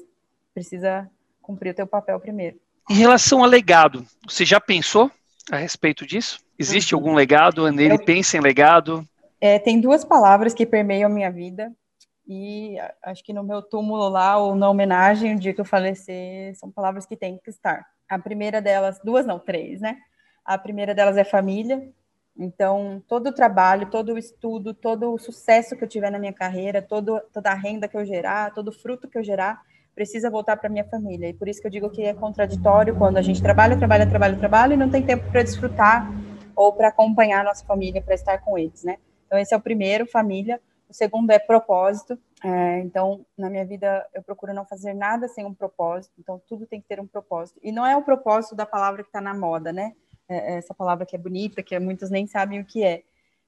Speaker 1: precisa cumprir o teu papel primeiro.
Speaker 2: Em relação a legado, você já pensou a respeito disso? Existe uhum. algum legado? Nele Eu, pensa em legado?
Speaker 1: É, tem duas palavras que permeiam a minha vida e acho que no meu túmulo lá, ou na homenagem, o dia que eu falecer, são palavras que têm que estar. A primeira delas, duas não, três, né? A primeira delas é família, então, todo o trabalho, todo o estudo, todo o sucesso que eu tiver na minha carreira, todo, toda a renda que eu gerar, todo o fruto que eu gerar, precisa voltar para minha família. E por isso que eu digo que é contraditório quando a gente trabalha, trabalha, trabalha, trabalha e não tem tempo para desfrutar ou para acompanhar a nossa família, para estar com eles, né? Então, esse é o primeiro, família. O segundo é propósito. É, então, na minha vida, eu procuro não fazer nada sem um propósito. Então, tudo tem que ter um propósito. E não é o propósito da palavra que está na moda, né? É, é, essa palavra que é bonita, que muitos nem sabem o que é,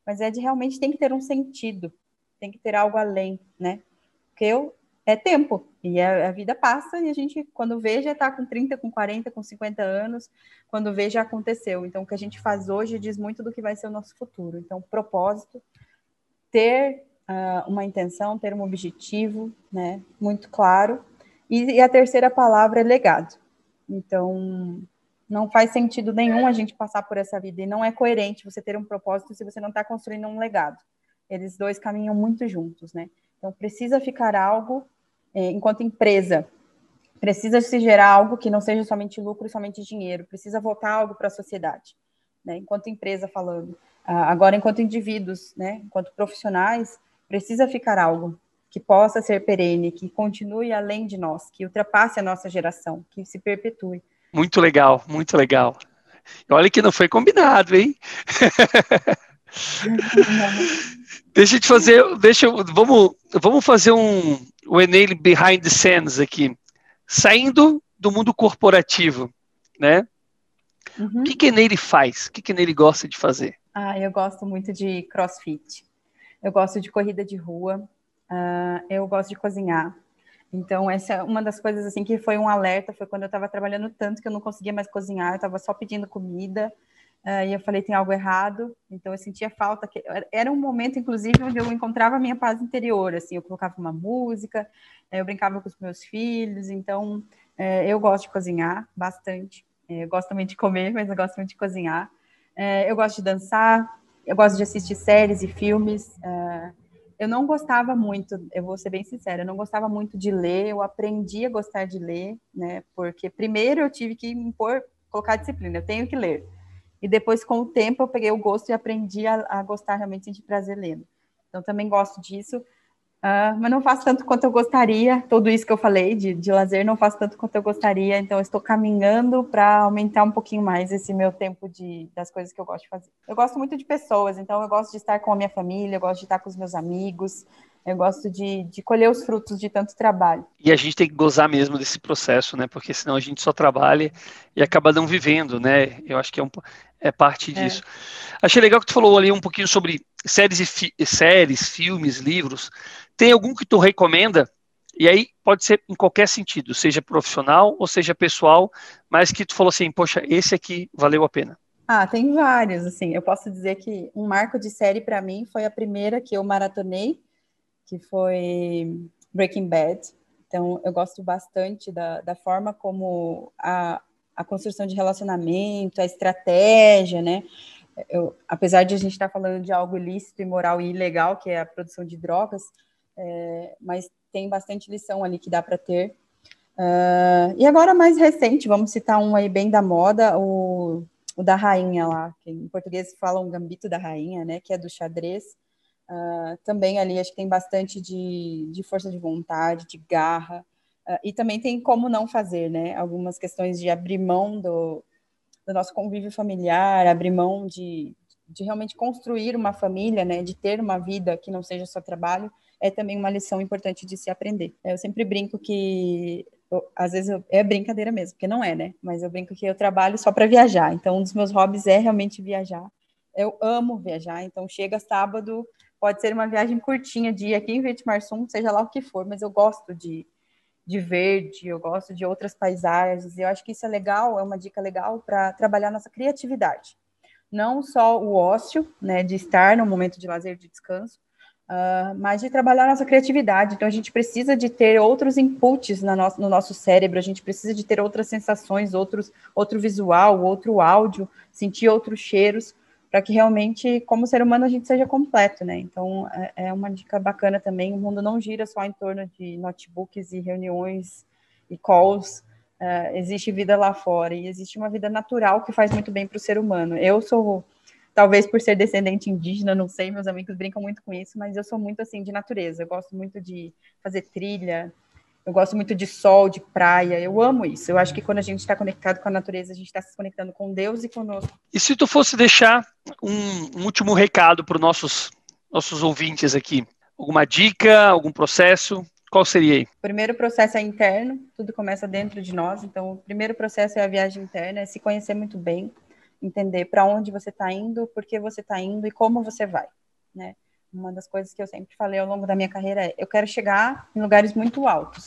Speaker 1: mas é de realmente tem que ter um sentido, tem que ter algo além, né? Porque eu, é tempo, e a, a vida passa, e a gente, quando vê, já está com 30, com 40, com 50 anos, quando vê, já aconteceu. Então, o que a gente faz hoje diz muito do que vai ser o nosso futuro. Então, propósito, ter uh, uma intenção, ter um objetivo, né, muito claro. E, e a terceira palavra é legado. Então, não faz sentido nenhum a gente passar por essa vida e não é coerente você ter um propósito se você não está construindo um legado. Eles dois caminham muito juntos, né? Então precisa ficar algo é, enquanto empresa, precisa se gerar algo que não seja somente lucro, somente dinheiro, precisa voltar algo para a sociedade, né? Enquanto empresa falando, ah, agora enquanto indivíduos, né? Enquanto profissionais, precisa ficar algo que possa ser perene, que continue além de nós, que ultrapasse a nossa geração, que se perpetue.
Speaker 2: Muito legal, muito legal. Olha que não foi combinado, hein? deixa eu te fazer, deixa eu, vamos, vamos fazer um o Enel behind the scenes aqui. Saindo do mundo corporativo, né? Uhum. O que que Enel faz? O que que Enel gosta de fazer?
Speaker 1: Ah, eu gosto muito de crossfit. Eu gosto de corrida de rua. Uh, eu gosto de cozinhar. Então, essa é uma das coisas assim que foi um alerta, foi quando eu estava trabalhando tanto que eu não conseguia mais cozinhar, eu estava só pedindo comida, uh, e eu falei, tem algo errado, então eu sentia falta, que era um momento, inclusive, onde eu encontrava a minha paz interior, assim, eu colocava uma música, eh, eu brincava com os meus filhos, então uh, eu gosto de cozinhar bastante, eu gosto também de comer, mas eu gosto muito de cozinhar, eu gosto de dançar, eu gosto de assistir séries e filmes, eu não gostava muito, eu vou ser bem sincera, eu não gostava muito de ler, eu aprendi a gostar de ler, né? Porque primeiro eu tive que impor, colocar disciplina, eu tenho que ler. E depois, com o tempo, eu peguei o gosto e aprendi a, a gostar realmente de prazer lendo. Então, também gosto disso. Uh, mas não faço tanto quanto eu gostaria. Tudo isso que eu falei de, de lazer, não faço tanto quanto eu gostaria. Então, eu estou caminhando para aumentar um pouquinho mais esse meu tempo de, das coisas que eu gosto de fazer. Eu gosto muito de pessoas, então eu gosto de estar com a minha família, eu gosto de estar com os meus amigos, eu gosto de, de colher os frutos de tanto trabalho.
Speaker 2: E a gente tem que gozar mesmo desse processo, né? Porque senão a gente só trabalha e acaba não vivendo, né? Eu acho que é, um, é parte é. disso. É. Achei legal que tu falou ali um pouquinho sobre séries, e fi séries, filmes, livros. Tem algum que tu recomenda? E aí pode ser em qualquer sentido, seja profissional ou seja pessoal, mas que tu falou assim, poxa, esse aqui valeu a pena.
Speaker 1: Ah, tem vários, assim. Eu posso dizer que um marco de série para mim foi a primeira que eu maratonei, que foi Breaking Bad. Então, eu gosto bastante da, da forma como a, a construção de relacionamento, a estratégia, né? Eu, apesar de a gente estar tá falando de algo ilícito, imoral e ilegal, que é a produção de drogas, é, mas tem bastante lição ali que dá para ter. Uh, e agora, mais recente, vamos citar um aí bem da moda, o, o da rainha lá, que em português falam um gambito da rainha, né, que é do xadrez. Uh, também ali acho que tem bastante de, de força de vontade, de garra, uh, e também tem como não fazer, né, algumas questões de abrir mão do, do nosso convívio familiar, abrir mão de, de realmente construir uma família, né, de ter uma vida que não seja só trabalho, é também uma lição importante de se aprender. Eu sempre brinco que às vezes eu, é brincadeira mesmo, porque não é, né? Mas eu brinco que eu trabalho só para viajar. Então, um dos meus hobbies é realmente viajar. Eu amo viajar, então chega sábado, pode ser uma viagem curtinha de ir aqui em Vitimarsum, seja lá o que for, mas eu gosto de, de verde, eu gosto de outras paisagens, e eu acho que isso é legal, é uma dica legal para trabalhar nossa criatividade. Não só o ócio, né, de estar no momento de lazer, de descanso, uh, mas de trabalhar nossa criatividade. Então, a gente precisa de ter outros inputs no nosso, no nosso cérebro, a gente precisa de ter outras sensações, outros, outro visual, outro áudio, sentir outros cheiros, para que realmente, como ser humano, a gente seja completo, né? Então, é, é uma dica bacana também. O mundo não gira só em torno de notebooks e reuniões e calls. Uh, existe vida lá fora e existe uma vida natural que faz muito bem para o ser humano. Eu sou talvez por ser descendente indígena, não sei, meus amigos brincam muito com isso, mas eu sou muito assim de natureza, eu gosto muito de fazer trilha, eu gosto muito de sol, de praia, eu amo isso. Eu acho que quando a gente está conectado com a natureza, a gente está se conectando com Deus e conosco.
Speaker 2: E se tu fosse deixar um, um último recado para os nossos, nossos ouvintes aqui? Alguma dica, algum processo? Qual seria aí?
Speaker 1: O primeiro processo é interno, tudo começa dentro de nós. Então, o primeiro processo é a viagem interna, é se conhecer muito bem, entender para onde você está indo, por que você está indo e como você vai, né? Uma das coisas que eu sempre falei ao longo da minha carreira é: eu quero chegar em lugares muito altos,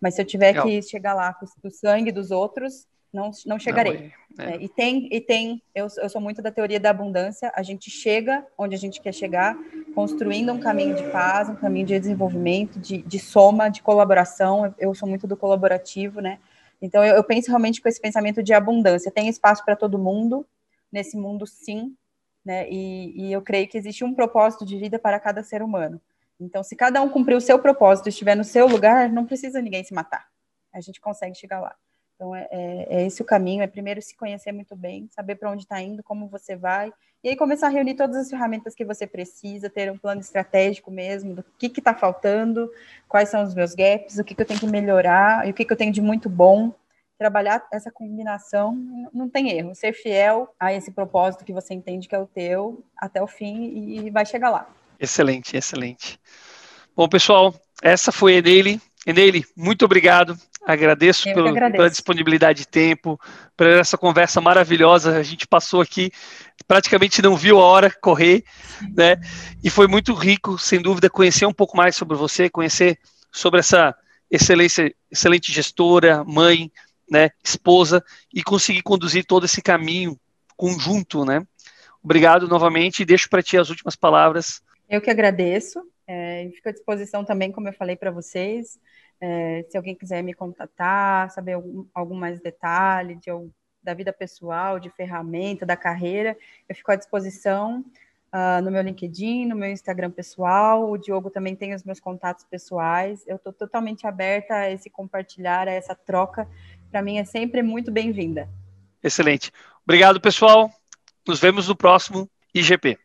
Speaker 1: mas se eu tiver Legal. que chegar lá com o sangue dos outros, não, não chegarei. Não, é, é. E tem, e tem eu, eu sou muito da teoria da abundância, a gente chega onde a gente quer chegar, construindo um caminho de paz, um caminho de desenvolvimento, de, de soma, de colaboração. Eu sou muito do colaborativo, né? Então, eu, eu penso realmente com esse pensamento de abundância. Tem espaço para todo mundo, nesse mundo, sim, né? E, e eu creio que existe um propósito de vida para cada ser humano. Então, se cada um cumprir o seu propósito e estiver no seu lugar, não precisa ninguém se matar. A gente consegue chegar lá. Então, é, é, é esse o caminho: é primeiro se conhecer muito bem, saber para onde está indo, como você vai, e aí começar a reunir todas as ferramentas que você precisa, ter um plano estratégico mesmo, do que está faltando, quais são os meus gaps, o que, que eu tenho que melhorar, e o que, que eu tenho de muito bom trabalhar essa combinação, não tem erro. Ser fiel a esse propósito que você entende que é o teu até o fim e vai chegar lá.
Speaker 2: Excelente, excelente. Bom, pessoal, essa foi a Enele. Enele, muito obrigado. Agradeço, pelo, agradeço, pela disponibilidade de tempo, por essa conversa maravilhosa. A gente passou aqui, praticamente não viu a hora correr, né? E foi muito rico, sem dúvida, conhecer um pouco mais sobre você, conhecer sobre essa excelência, excelente gestora, mãe, né, esposa, e conseguir conduzir todo esse caminho conjunto, né? Obrigado novamente e deixo para ti as últimas palavras.
Speaker 1: Eu que agradeço, é, fico à disposição também, como eu falei para vocês, é, se alguém quiser me contatar, saber algum, algum mais detalhe de, da vida pessoal, de ferramenta, da carreira, eu fico à disposição uh, no meu LinkedIn, no meu Instagram pessoal. O Diogo também tem os meus contatos pessoais. Eu estou totalmente aberta a esse compartilhar, a essa troca. Para mim é sempre muito bem-vinda.
Speaker 2: Excelente. Obrigado, pessoal. Nos vemos no próximo IGP.